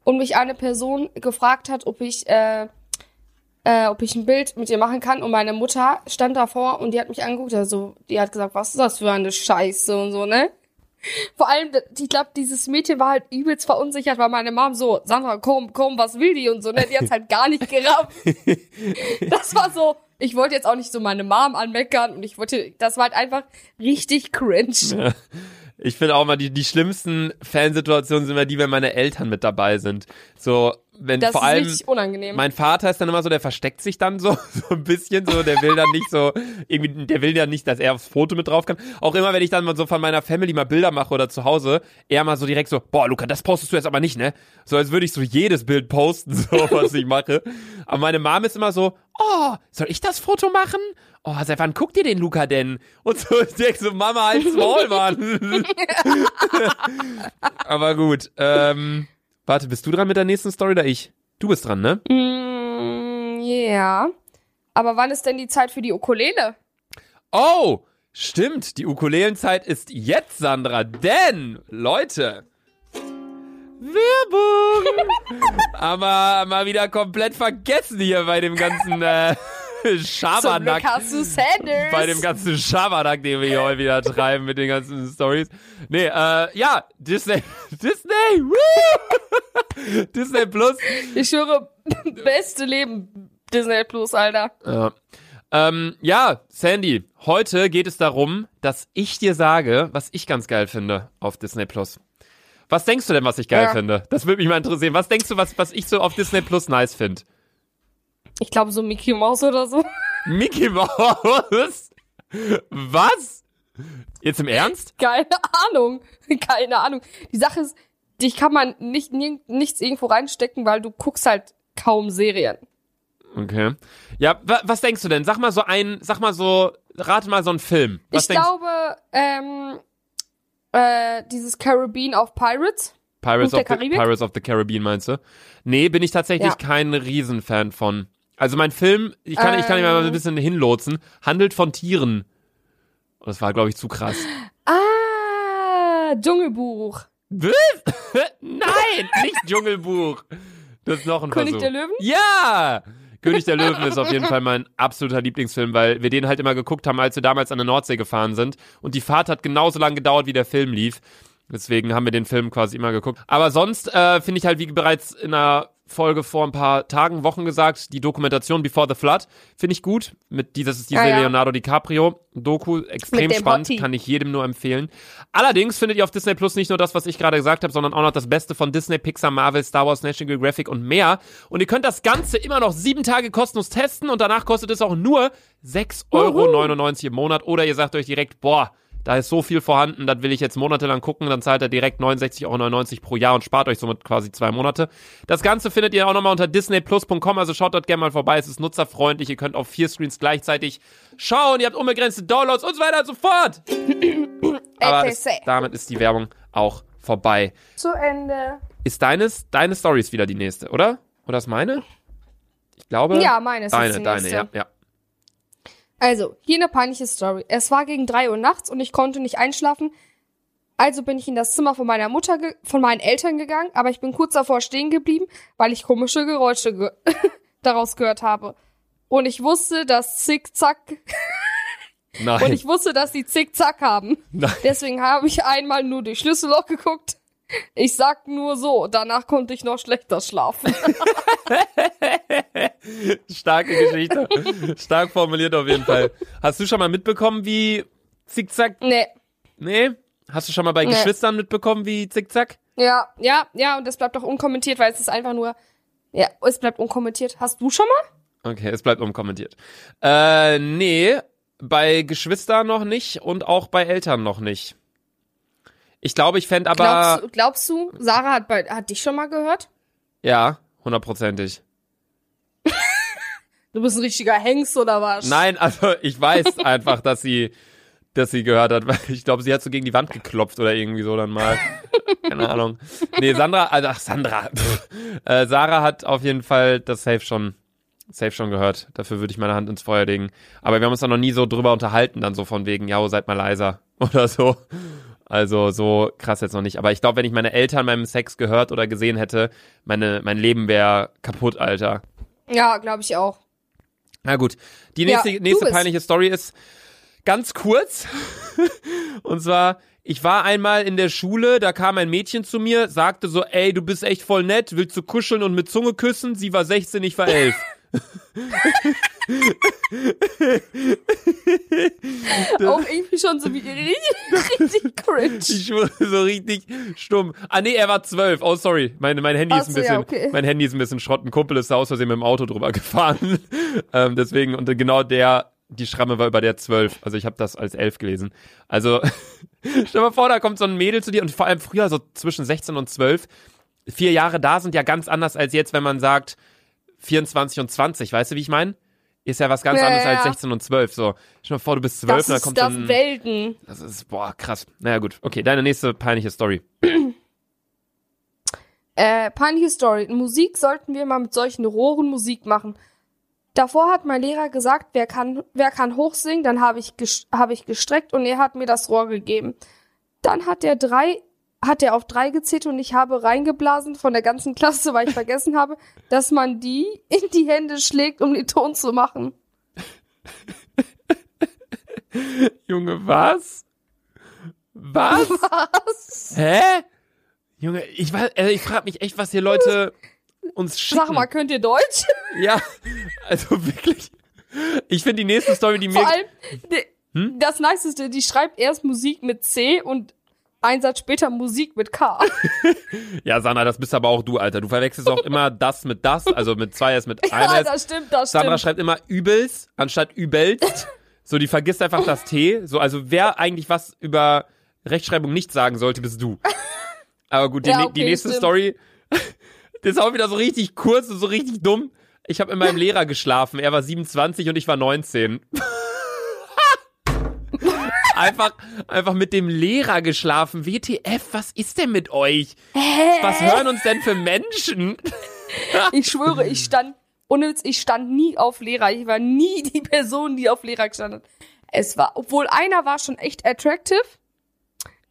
und mich eine Person gefragt hat, ob ich, äh, äh, ob ich ein Bild mit ihr machen kann. Und meine Mutter stand davor und die hat mich angeguckt, also die hat gesagt, was ist das für eine Scheiße und so, ne? Vor allem, ich glaube, dieses Mädchen war halt übelst verunsichert, weil meine Mom so, Sandra, komm, komm, was will die und so, ne? Die hat's halt gar nicht gerafft. Das war so, ich wollte jetzt auch nicht so meine Mom anmeckern und ich wollte, das war halt einfach richtig cringe. Ich finde auch mal, die, die schlimmsten Fansituationen sind immer die, wenn meine Eltern mit dabei sind. So, wenn Das vor ist allem richtig unangenehm. mein Vater ist dann immer so, der versteckt sich dann so, so ein bisschen so, der will dann nicht so, irgendwie, der will ja nicht, dass er aufs Foto mit drauf kann. Auch immer, wenn ich dann mal so von meiner Family mal Bilder mache oder zu Hause, er mal so direkt so, boah, Luca, das postest du jetzt aber nicht, ne? So, als würde ich so jedes Bild posten, so, was ich mache. Aber meine Mom ist immer so, oh, soll ich das Foto machen? Oh, seit wann guckt ihr den Luca denn? Und so, ich denk so, Mama, halt's Maul, Mann. aber gut, ähm, warte, bist du dran mit der nächsten Story oder ich? Du bist dran, ne? Mm, ja. Aber wann ist denn die Zeit für die Ukulele? Oh, stimmt. Die Ukulelenzeit ist jetzt, Sandra. Denn, Leute, Werbung. Aber mal wieder komplett vergessen hier bei dem ganzen äh, Schabernack. Bei dem ganzen Schabernack, den wir hier heute wieder treiben mit den ganzen Stories. Nee, äh, ja, Disney, Disney, woo! Disney Plus ich schwöre, beste Leben Disney Plus, Alter. Ja. Ähm, ja, Sandy, heute geht es darum, dass ich dir sage, was ich ganz geil finde auf Disney Plus. Was denkst du denn, was ich geil Ja. finde? Das würde mich mal interessieren. Was denkst du, was, was ich so auf Disney Plus nice finde? Ich glaube so Mickey Mouse oder so. Mickey Mouse? Was? Jetzt im Ernst? Keine Ahnung. Keine Ahnung. Die Sache ist, dich kann man nicht nichts irgendwo reinstecken, weil du guckst halt kaum Serien. Okay. Ja, wa was denkst du denn? Sag mal so ein, sag mal so, rate mal so einen Film. Was ich denkst glaube, ähm, äh, dieses Caribbean of Pirates. Pirates of, the? Pirates of the Caribbean meinst du? Nee, bin ich tatsächlich Ja. kein Riesenfan von. Also mein Film, ich kann, ich kann ihn mal Ähm. ein bisschen hinlotsen, handelt von Tieren. Das war, glaube ich, zu krass. Ah, Dschungelbuch. Was? Nein, nicht Dschungelbuch. Das ist noch ein König Versuch. der Löwen? Ja! König der Löwen ist auf jeden Fall mein absoluter Lieblingsfilm, weil wir den halt immer geguckt haben, als wir damals an der Nordsee gefahren sind. Und die Fahrt hat genauso lange gedauert, wie der Film lief. Deswegen haben wir den Film quasi immer geguckt. Aber sonst äh, finde ich halt, wie bereits in einer Folge vor ein paar Tagen, Wochen gesagt, die Dokumentation Before the Flood finde ich gut. Mit dieses ist diese Ah, ja. Leonardo DiCaprio Doku extrem spannend, Hottie. kann ich jedem nur empfehlen. Allerdings findet ihr auf Disney Plus nicht nur das, was ich gerade gesagt habe, sondern auch noch das Beste von Disney, Pixar, Marvel, Star Wars, National Geographic und mehr. Und ihr könnt das Ganze immer noch sieben Tage kostenlos testen und danach kostet es auch nur 6,99 Euro im Monat. Oder ihr sagt euch direkt, boah, da ist so viel vorhanden, das will ich jetzt monatelang gucken, dann zahlt er direkt 69,99 Euro pro Jahr und spart euch somit quasi zwei Monate. Das Ganze findet ihr auch nochmal unter disneyplus.com, also schaut dort gerne mal vorbei, es ist nutzerfreundlich, ihr könnt auf vier Screens gleichzeitig schauen, ihr habt unbegrenzte Downloads und so weiter und so fort. Aber es, damit ist die Werbung auch vorbei. Zu Ende. Ist deines, deine Story ist wieder die nächste, oder? Oder ist meine? Ich glaube. Ja, meine ist Deine, die deine, nächste. ja, ja. Also, hier eine peinliche Story. Es war gegen drei Uhr nachts und ich konnte nicht einschlafen. Also bin ich in das Zimmer von meiner Mutter, von meinen Eltern gegangen, aber ich bin kurz davor stehen geblieben, weil ich komische Geräusche ge daraus gehört habe. Und ich wusste, dass Zickzack, Nein. und ich wusste, dass die Zickzack haben. Nein. Deswegen habe ich einmal nur durch Schlüsselloch geguckt. Ich sag nur so, danach konnte ich noch schlechter schlafen. Starke Geschichte. Stark formuliert auf jeden Fall. Hast du schon mal mitbekommen, wie Zickzack. nee. Nee? Hast du schon mal bei Nee. Geschwistern mitbekommen, wie Zickzack? Ja, ja, ja, und das bleibt auch unkommentiert, weil es ist einfach nur, ja, es bleibt unkommentiert. Hast du schon mal? Okay, es bleibt unkommentiert. Äh, nee, bei Geschwistern noch nicht und auch bei Eltern noch nicht. Ich glaube, ich fände aber. Glaubst, du- glaubst du, Sarah hat, bei, hat dich schon mal gehört? Ja, hundertprozentig. Du bist ein richtiger Hengst oder was? Nein, also ich weiß einfach, dass sie, dass sie gehört hat, weil ich glaube, sie hat so gegen die Wand geklopft oder irgendwie so dann mal. Keine Ahnung. Nee, Sandra, also ach, Sandra. Äh, Sarah hat auf jeden Fall das Safe schon, Safe schon gehört. Dafür würde ich meine Hand ins Feuer legen. Aber wir haben uns da noch nie so drüber unterhalten, dann so von wegen, ja, seid mal leiser oder so. Also so krass jetzt noch nicht. Aber ich glaube, wenn ich meine Eltern beim Sex gehört oder gesehen hätte, meine, mein Leben wäre kaputt, Alter. Ja, glaube ich auch. Na gut, die Ja, nächste, du nächste peinliche Story ist ganz kurz. Und zwar, ich war einmal in der Schule, da kam ein Mädchen zu mir, sagte so, ey, du bist echt voll nett, willst du kuscheln und mit Zunge küssen? Sie war 16, ich war 11. Auch irgendwie schon so wie richtig, richtig cringe. Ich schwöre, so richtig stumm. Ah, nee, er war zwölf. Oh, sorry. Mein, mein Handy Ach ist ein so, bisschen, ja, okay. mein Handy ist ein bisschen Schrott. Ein Kumpel ist da aus Versehen mit dem Auto drüber gefahren. ähm, deswegen, und genau der, die Schramme war über der zwölf. Also ich habe das als elf gelesen. Also, stell dir mal vor, da kommt so ein Mädel zu dir und vor allem früher so zwischen 16 und 12. Vier Jahre da sind ja ganz anders als jetzt, wenn man sagt 24 und 20. Weißt du, wie ich meine? Ist ja was ganz Ja, anderes ja, als ja. 16 und 12. So, stell mal vor, du bist 12 Das und dann ist kommt das so ein, Welten. das ist, boah, krass. Naja, gut. Okay, deine nächste peinliche Story. Äh, peinliche Story. In Musik sollten wir mal mit solchen Rohren Musik machen. Davor hat mein Lehrer gesagt, wer kann, wer kann hochsingen, dann habe ich, ges- habe ich gestreckt und er hat mir das Rohr gegeben. Dann hat er drei, hat er auf drei gezählt und ich habe reingeblasen von der ganzen Klasse, weil ich vergessen habe, dass man die in die Hände schlägt, um den Ton zu machen. Junge, was? Was? Was? Hä? Junge, ich weiß, also ich frage mich echt, was hier Leute uns schicken. Sag mal, könnt ihr Deutsch? Ja, also wirklich. Ich finde die nächste Story, die mir. Vor allem, die, Hm? das Niceste, die schreibt erst Musik mit C und ein Satz später Musik mit K. Ja, Sandra, das bist aber auch du, Alter. Du verwechselst auch immer das mit das, also mit zwei S mit einem ja, S. das stimmt, das Sandra stimmt. schreibt immer übelst anstatt übelst. So, die vergisst einfach das T. So, also wer eigentlich was über Rechtschreibung nicht sagen sollte, bist du. Aber gut, die, Ja, ne- okay, die nächste stimmt. Story, das ist auch wieder so richtig kurz und so richtig dumm. Ich habe mit meinem Lehrer geschlafen. Er war 27 und ich war 19. einfach, einfach mit dem Lehrer geschlafen. WTF, was ist denn mit euch? Was hören uns denn für Menschen? Ich schwöre, ich stand, Witz, ich stand nie auf Lehrer. Ich war nie die Person, die auf Lehrer gestanden hat. Es war, obwohl einer war schon echt attractive,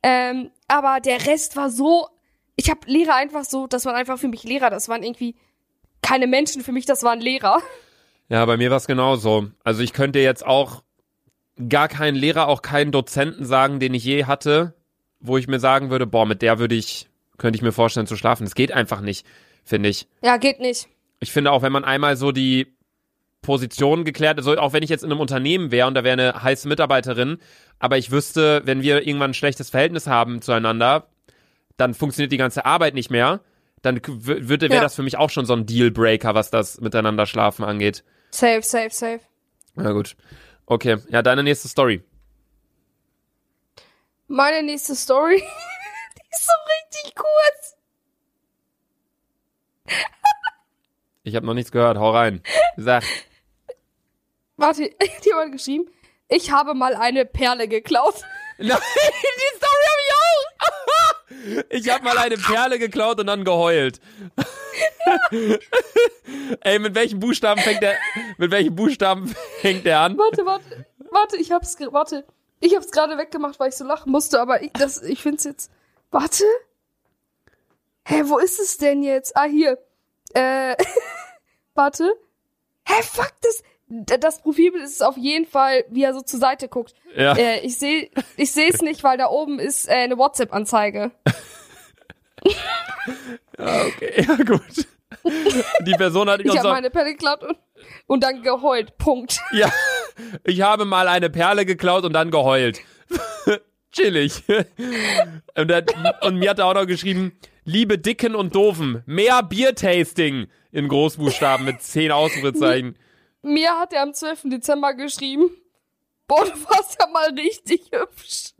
ähm, aber der Rest war so, ich habe Lehrer einfach so, das waren einfach für mich Lehrer, das waren irgendwie keine Menschen für mich, das waren Lehrer. Ja, bei mir war es genauso. Also ich könnte jetzt auch gar keinen Lehrer, auch keinen Dozenten sagen, den ich je hatte, wo ich mir sagen würde, boah, mit der würde ich, könnte ich mir vorstellen zu schlafen. Das geht einfach nicht, finde ich. Ja, geht nicht. Ich finde auch, wenn man einmal so die Position geklärt, also auch wenn ich jetzt in einem Unternehmen wäre und da wäre eine heiße Mitarbeiterin, aber ich wüsste, wenn wir irgendwann ein schlechtes Verhältnis haben zueinander, dann funktioniert die ganze Arbeit nicht mehr, dann würde wäre Ja. das für mich auch schon so ein Dealbreaker, was das miteinander schlafen angeht. Safe, safe, safe. Na gut. Okay, ja, deine nächste Story. Meine nächste Story, die ist so richtig kurz. Ich habe noch nichts gehört, hau rein. Sag. Warte, die hat geschrieben, ich habe mal eine Perle geklaut. Nein, die Story habe ich auch. Ich habe mal eine Perle geklaut und dann geheult. Ey, mit welchen Buchstaben fängt der mit welchen Buchstaben fängt der an? Warte, warte, warte, ich hab's, warte. Ich hab's gerade weggemacht, weil ich so lachen musste, aber ich, das, ich find's jetzt, warte. Hä, wo ist es denn jetzt? Ah, hier. Äh, warte. Hä, fuck, das, das Profilbild ist auf jeden Fall, wie er so zur Seite guckt. Ja. Äh, ich sehe, ich sehe es nicht, weil da oben ist äh, eine WhatsApp-Anzeige. Ja, okay, ja gut. Die Person hat Ich habe meine Perle geklaut und, und dann geheult. Punkt. ja, ich habe mal eine Perle geklaut und dann geheult. Chillig. Und, der, und mir hat er auch noch geschrieben, liebe Dicken und Doofen, mehr Biertasting in Großbuchstaben mit zehn Ausrufezeichen. Mir hat er am 12. Dezember geschrieben, boah, du warst ja mal richtig hübsch.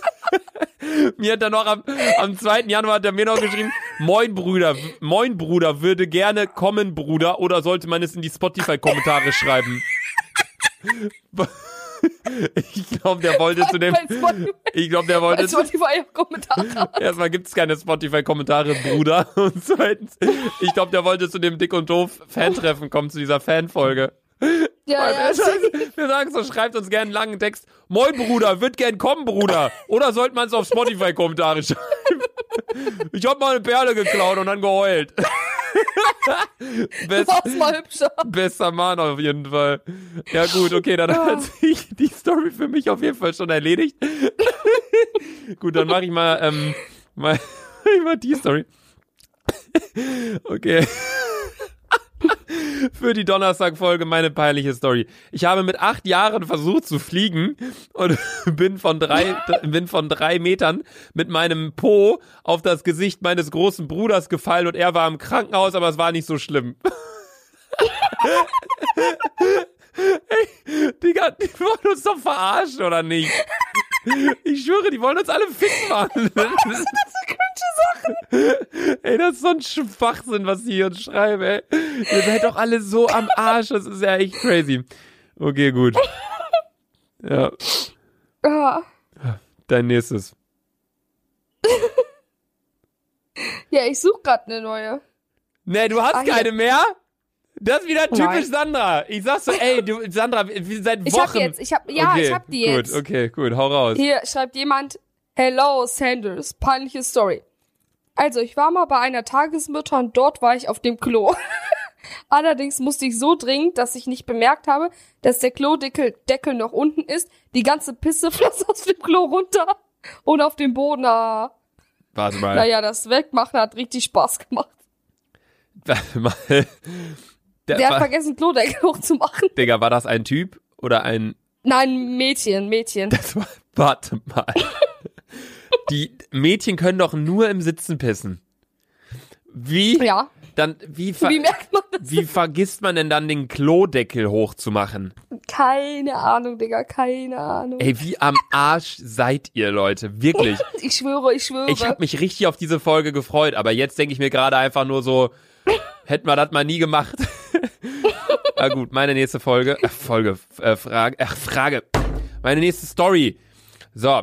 Mir hat er noch am, am 2. Januar hat er mir noch geschrieben, Moin Bruder, Moin Bruder, würde gerne kommen Bruder oder sollte man es in die Spotify-Kommentare schreiben? Ich glaube, der wollte zu dem, ich glaube, der wollte zu, Spotify auch Kommentare. erstmal gibt's keine Spotify-Kommentare, Bruder, und zweitens, ich glaube, der wollte zu dem Dick und Doof Fan-Treffen kommen, zu dieser Fan-Folge. Ja, ja, Wir sagen so, schreibt uns gerne einen langen Text. Moin Bruder, würd gern kommen, Bruder. Oder sollte man es auf Spotify-Kommentare schreiben? Ich hab mal eine Perle geklaut und dann geheult. du Best, warst mal hübscher. bester Mann auf jeden Fall. Ja gut, okay, dann hat sich die Story für mich auf jeden Fall schon erledigt. gut, dann mache ich mal, ähm, mal, ich mal die Story. Okay. Für die Donnerstagfolge meine peinliche Story. Ich habe mit acht Jahren versucht zu fliegen und bin von drei, bin von drei Metern mit meinem Po auf das Gesicht meines großen Bruders gefallen und er war im Krankenhaus, aber es war nicht so schlimm. Ey, Digga, die wollen uns doch verarschen, oder nicht? Ich schwöre, die wollen uns alle ficken machen. Cringe Sachen? Ey, das ist so ein Schwachsinn, was die hier uns schreiben, ey. Ihr seid doch alle so am Arsch, das ist ja echt crazy. Okay, gut. Ja, Ah. dein nächstes. Ja, ich suche gerade eine neue. Nee, du hast hier. keine mehr? Das ist wieder typisch Nein. Sandra. Ich sag so, ey, du, Sandra, wir seit Ich Wochen. hab jetzt, ich hab, ja, okay, ich hab die jetzt. Gut, okay, gut, hau raus. Hier schreibt jemand, Hello Sanders, peinliche Story. Also, ich war mal bei einer Tagesmutter und dort war ich auf dem Klo. Allerdings musste ich so dringend, dass ich nicht bemerkt habe, dass der Klodeckel Deckel noch unten ist. Die ganze Pisse floss aus dem Klo runter und auf dem Boden. Ah. Warte mal. Naja, das Wegmachen hat richtig Spaß gemacht. Warte mal. Der, Der hat war, vergessen, Klodeckel hochzumachen. Digga, war das ein Typ oder ein Nein, Mädchen, Mädchen. Das war, warte mal. Die Mädchen können doch nur im Sitzen pissen. Wie? Ja. Dann, wie, ver Wie wie vergisst man denn dann den Klodeckel hochzumachen? Keine Ahnung, Digga, keine Ahnung. Ey, wie am Arsch seid ihr, Leute? Wirklich. Ich schwöre, ich schwöre. Ich habe mich richtig auf diese Folge gefreut, aber jetzt denke ich mir gerade einfach nur so, hätten wir das mal nie gemacht. Na gut, meine nächste Folge, äh, Folge, äh, Frage, ach, Frage. Meine nächste Story. So.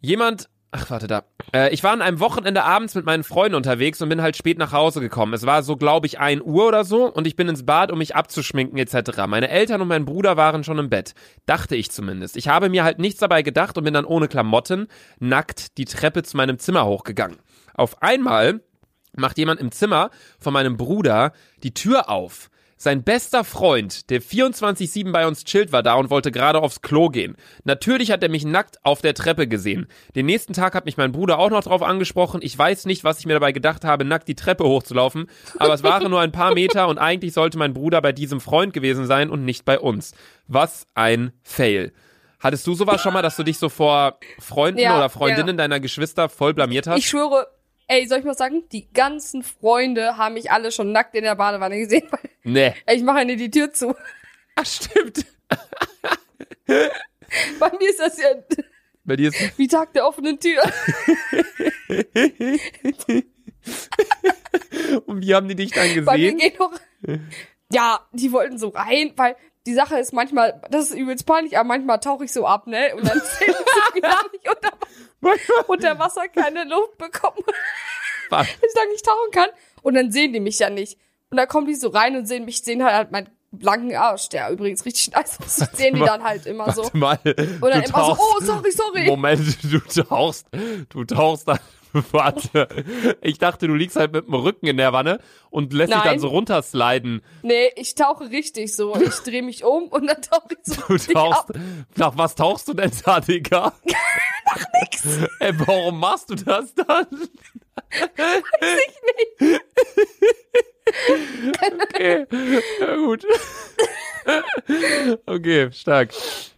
Jemand, ach, warte da. Äh, ich war an einem Wochenende abends mit meinen Freunden unterwegs und bin halt spät nach Hause gekommen. Es war so, glaube ich, ein Uhr oder so und ich bin ins Bad, um mich abzuschminken etc. Meine Eltern und mein Bruder waren schon im Bett. Dachte ich zumindest. Ich habe mir halt nichts dabei gedacht und bin dann ohne Klamotten, nackt, die Treppe zu meinem Zimmer hochgegangen. Auf einmal macht jemand im Zimmer von meinem Bruder die Tür auf. Sein bester Freund, der 24-7 bei uns chillt, war da und wollte gerade aufs Klo gehen. Natürlich hat er mich nackt auf der Treppe gesehen. Den nächsten Tag hat mich mein Bruder auch noch drauf angesprochen. Ich weiß nicht, was ich mir dabei gedacht habe, nackt die Treppe hochzulaufen, aber es waren nur ein paar Meter und eigentlich sollte mein Bruder bei diesem Freund gewesen sein und nicht bei uns. Was ein Fail. Hattest du sowas schon mal, dass du dich so vor Freunden Ja, oder Freundinnen ja. deiner Geschwister voll blamiert hast? Ich schwöre, ey, soll ich mal sagen, die ganzen Freunde haben mich alle schon nackt in der Badewanne gesehen, weil nee. ey, ich mache ihnen die Tür zu. Ach, stimmt. Bei mir ist das ja Bei dir ist wie Tag der offenen Tür. Und wie haben die dich dann Bei mir gesehen? geht noch. Ja, die wollten so rein, weil die Sache ist manchmal, das ist übelst peinlich, aber manchmal tauche ich so ab, ne? Und dann sehen sie mich, dass ich unter, unter Wasser keine Luft bekomme, Was? bis ich dann nicht tauchen kann. Und dann sehen die mich ja nicht. Und dann kommen die so rein und sehen mich, sehen halt meinen blanken Arsch, der übrigens richtig nice aussieht, sehen die mal. dann halt immer so. Mal. Und dann du immer so, tauchst- oh, sorry, sorry. Moment, du tauchst, du tauchst dann, warte. Ich dachte, du liegst halt mit dem Rücken in der Wanne und lässt dich dann Nein. so runtersliden. Nee, ich tauche richtig so. Ich drehe mich um und dann tauche ich so Du tauchst, ab. nach was tauchst du denn da, Digga? Nach nix. Ey, warum machst du das dann? Okay, ja gut. Okay, stark.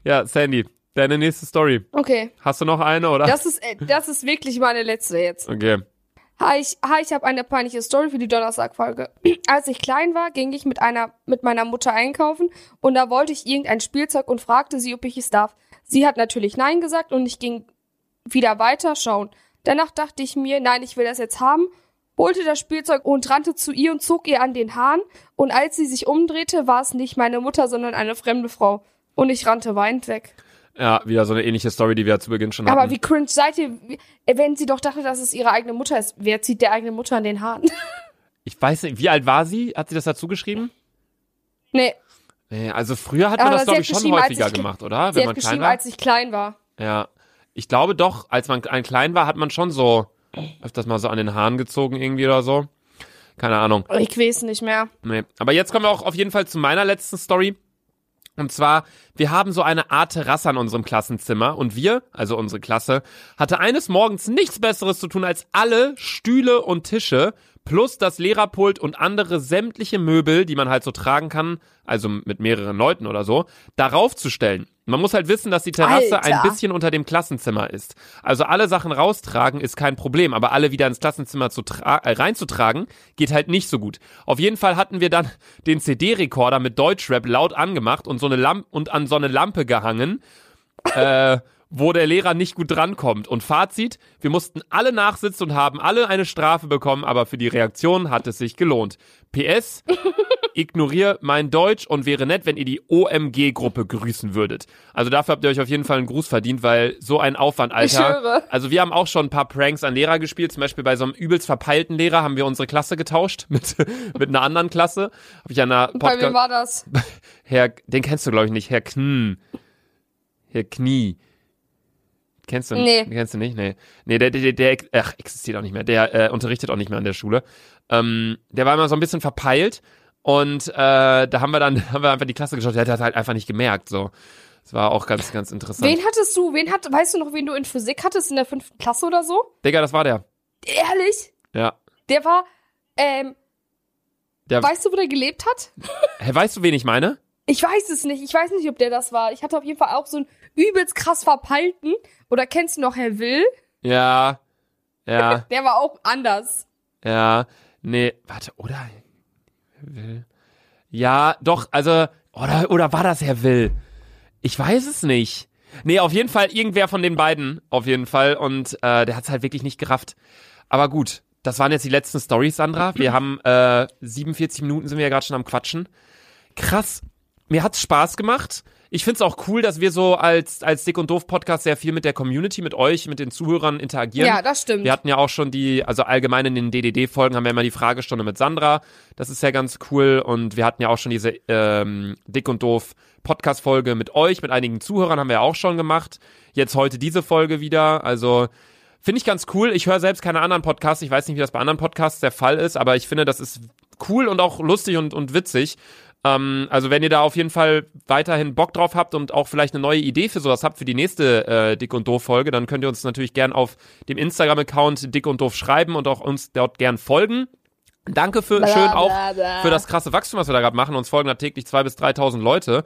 Ja, Sandy, deine nächste Story. Okay, Hast du noch eine, oder? das ist, äh, das ist wirklich meine letzte jetzt. Okay. Hi, ich, hi, ich habe eine peinliche Story für die Donnerstagfolge. Als ich klein war, ging ich mit einer mit meiner Mutter einkaufen und da wollte ich irgendein Spielzeug und fragte sie, ob ich es darf. Sie hat natürlich nein gesagt und ich ging wieder weiter schauen. Danach dachte ich mir, nein, ich will das jetzt haben, holte das Spielzeug und rannte zu ihr und zog ihr an den Haaren und als sie sich umdrehte, war es nicht meine Mutter, sondern eine fremde Frau und ich rannte weinend weg. Ja, wieder so eine ähnliche Story, die wir zu Beginn schon hatten. Aber wie cringe seid ihr, wenn sie doch dachte, dass es ihre eigene Mutter ist? Wer zieht der eigene Mutter an den Haaren? ich weiß nicht, wie alt war sie? Hat sie das dazu geschrieben? nee, Nee, also früher hat man Aber das, sie glaube ich, schon geschrieben, häufiger ich- gemacht, oder? Sie Wenn hat man klein geschrieben, war. als ich klein war. Ja. Ich glaube doch, als man ein klein war, hat man schon so öfters mal so an den Haaren gezogen irgendwie oder so. Keine Ahnung. Ich weiß nicht mehr. Nee. Aber jetzt kommen wir auch auf jeden Fall zu meiner letzten Story. Und zwar, wir haben so eine Art Terrasse an unserem Klassenzimmer und wir, also unsere Klasse, hatte eines Morgens nichts Besseres zu tun, als alle Stühle und Tische plus das Lehrerpult und andere sämtliche Möbel, die man halt so tragen kann, also mit mehreren Leuten oder so, darauf zu stellen. Man muss halt wissen, dass die Terrasse Alter. ein bisschen unter dem Klassenzimmer ist. Also alle Sachen raustragen ist kein Problem, aber alle wieder ins Klassenzimmer zu tra- äh, reinzutragen geht halt nicht so gut. Auf jeden Fall hatten wir dann den CD-Rekorder mit Deutschrap laut angemacht und so eine Lampe und an so eine Lampe gehangen. äh, wo der Lehrer nicht gut drankommt. Und Fazit, wir mussten alle nachsitzen und haben alle eine Strafe bekommen, aber für die Reaktion hat es sich gelohnt. PS, ignoriere mein Deutsch und wäre nett, wenn ihr die OMG-Gruppe grüßen würdet. Also dafür habt ihr euch auf jeden Fall einen Gruß verdient, weil so ein Aufwand, Ich Alter. Also wir haben auch schon ein paar Pranks an Lehrer gespielt. Zum Beispiel bei so einem übelst verpeilten Lehrer haben wir unsere Klasse getauscht mit, mit einer anderen Klasse. Habe ich an einer Bei wem war das? Herr, den kennst du glaube ich nicht, Herr Kn. Herr Knie. Kennst du? Nee. Kennst du nicht? Nee. Nee, der, der, der, ach, existiert auch nicht mehr. Der äh, unterrichtet auch nicht mehr an der Schule. Ähm, der war immer so ein bisschen verpeilt und äh, da haben wir dann haben wir einfach die Klasse geschaut. Der hat halt einfach nicht gemerkt. So, das war auch ganz, ganz interessant. Wen hattest du, wen hat, weißt du noch, wen du in Physik hattest in der fünften Klasse oder so? Digga, das war der. Ehrlich? Ja. Der war, ähm, Der, weißt du, wo der gelebt hat? Hä, weißt du, wen ich meine? Ich weiß es nicht. Ich weiß nicht, ob der das war. Ich hatte auf jeden Fall auch so einen übelst krass verpeilten. Oder kennst du noch Herr Will? Ja. Ja. Der war auch anders. Ja, nee, warte, oder? Will. Ja, doch, also, oder, oder war das Herr Will? Ich weiß es nicht. Nee, auf jeden Fall irgendwer von den beiden, auf jeden Fall. Und äh, der hat's halt wirklich nicht gerafft. Aber gut, das waren jetzt die letzten Stories, Sandra. Wir haben äh, 47 Minuten sind wir ja gerade schon am Quatschen. Krass. Mir hat's Spaß gemacht. Ich find's auch cool, dass wir so als, als Dick und Doof Podcast sehr viel mit der Community, mit euch, mit den Zuhörern interagieren. Ja, das stimmt. Wir hatten ja auch schon die, also allgemein in den DDD-Folgen haben wir immer die Fragestunde mit Sandra. Das ist ja ganz cool. Und wir hatten ja auch schon diese ähm, Dick und Doof Podcast-Folge mit euch, mit einigen Zuhörern haben wir ja auch schon gemacht. Jetzt heute diese Folge wieder. Also finde ich ganz cool. Ich höre selbst keine anderen Podcasts. Ich weiß nicht, wie das bei anderen Podcasts der Fall ist, aber ich finde, das ist cool und auch lustig und, und witzig. Ähm, also wenn ihr da auf jeden Fall weiterhin Bock drauf habt und auch vielleicht eine neue Idee für sowas habt für die nächste äh, Dick und Doof Folge, dann könnt ihr uns natürlich gern auf dem Instagram-Account Dick und Doof schreiben und auch uns dort gern folgen. Danke für Bla, schön auch bla, bla. für das krasse Wachstum, was wir da gerade machen. Uns folgen da täglich zwei bis 3.000 Leute.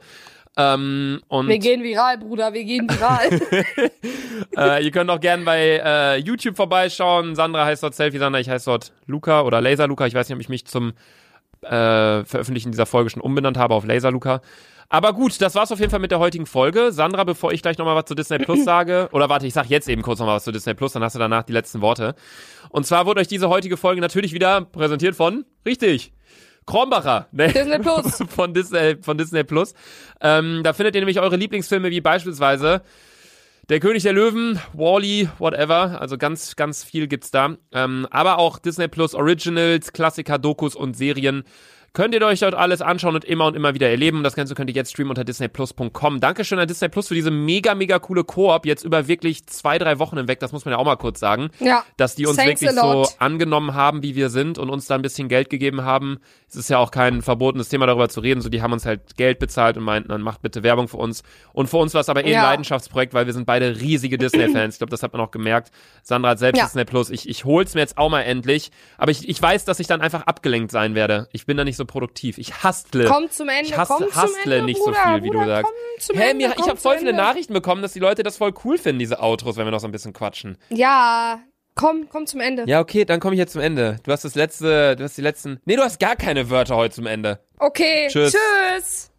Ähm, und Wir gehen viral, Bruder, wir gehen viral. äh, ihr könnt auch gern bei äh, YouTube vorbeischauen. Sandra heißt dort Selfie Sandra, ich heiße dort Luca oder Laser Luca. Ich weiß nicht, ob ich mich zum äh, Veröffentlichen dieser Folge schon umbenannt habe auf Laser Luca. Aber gut, das war's auf jeden Fall mit der heutigen Folge. Sandra, bevor ich gleich nochmal was zu Disney Plus sage, oder warte, ich sag jetzt eben kurz nochmal was zu Disney Plus, dann hast du danach die letzten Worte. Und zwar wurde euch diese heutige Folge natürlich wieder präsentiert von, richtig, Kronbacher. Ne? Disney Plus. von Disney, von Disney Plus. Ähm, da findet ihr nämlich eure Lieblingsfilme wie beispielsweise der König der Löwen, Wally, whatever. Also ganz, ganz viel gibt's da. Ähm, aber auch Disney Plus Originals, Klassiker, Dokus und Serien. Könnt ihr euch dort alles anschauen und immer und immer wieder erleben. Das Ganze könnt ihr jetzt streamen unter disneyplus.com. Dankeschön an Disney Plus für diese mega, mega coole Koop. Jetzt über wirklich zwei, drei Wochen hinweg. Das muss man ja auch mal kurz sagen. Ja. Dass die uns wirklich so angenommen haben, wie wir sind und uns da ein bisschen Geld gegeben haben. Es ist ja auch kein verbotenes Thema, darüber zu reden. So, die haben uns halt Geld bezahlt und meinten, dann macht bitte Werbung für uns. Und für uns war es aber eh ein Ja. Leidenschaftsprojekt, weil wir sind beide riesige Disney-Fans. Ich glaube, das hat man auch gemerkt. Sandra hat selbst Ja. Disney Plus. Ich, ich hol's mir jetzt auch mal endlich. Aber ich, ich weiß, dass ich dann einfach abgelenkt sein werde. Ich bin da nicht so produktiv. Ich hastle. Komm zum Ende, Ich hasse- komm hastle Ende, nicht so Bruder, viel, wie du sagst. Komm zum Hä, Ende, mir, ich habe voll viele Ende. Nachrichten bekommen, dass die Leute das voll cool finden, diese Outros, wenn wir noch so ein bisschen quatschen. Ja, komm, komm zum Ende. Ja, okay, dann komme ich jetzt zum Ende. Du hast das letzte, du hast die letzten. Nee, du hast gar keine Wörter heute zum Ende. Okay, Tschüss. tschüss.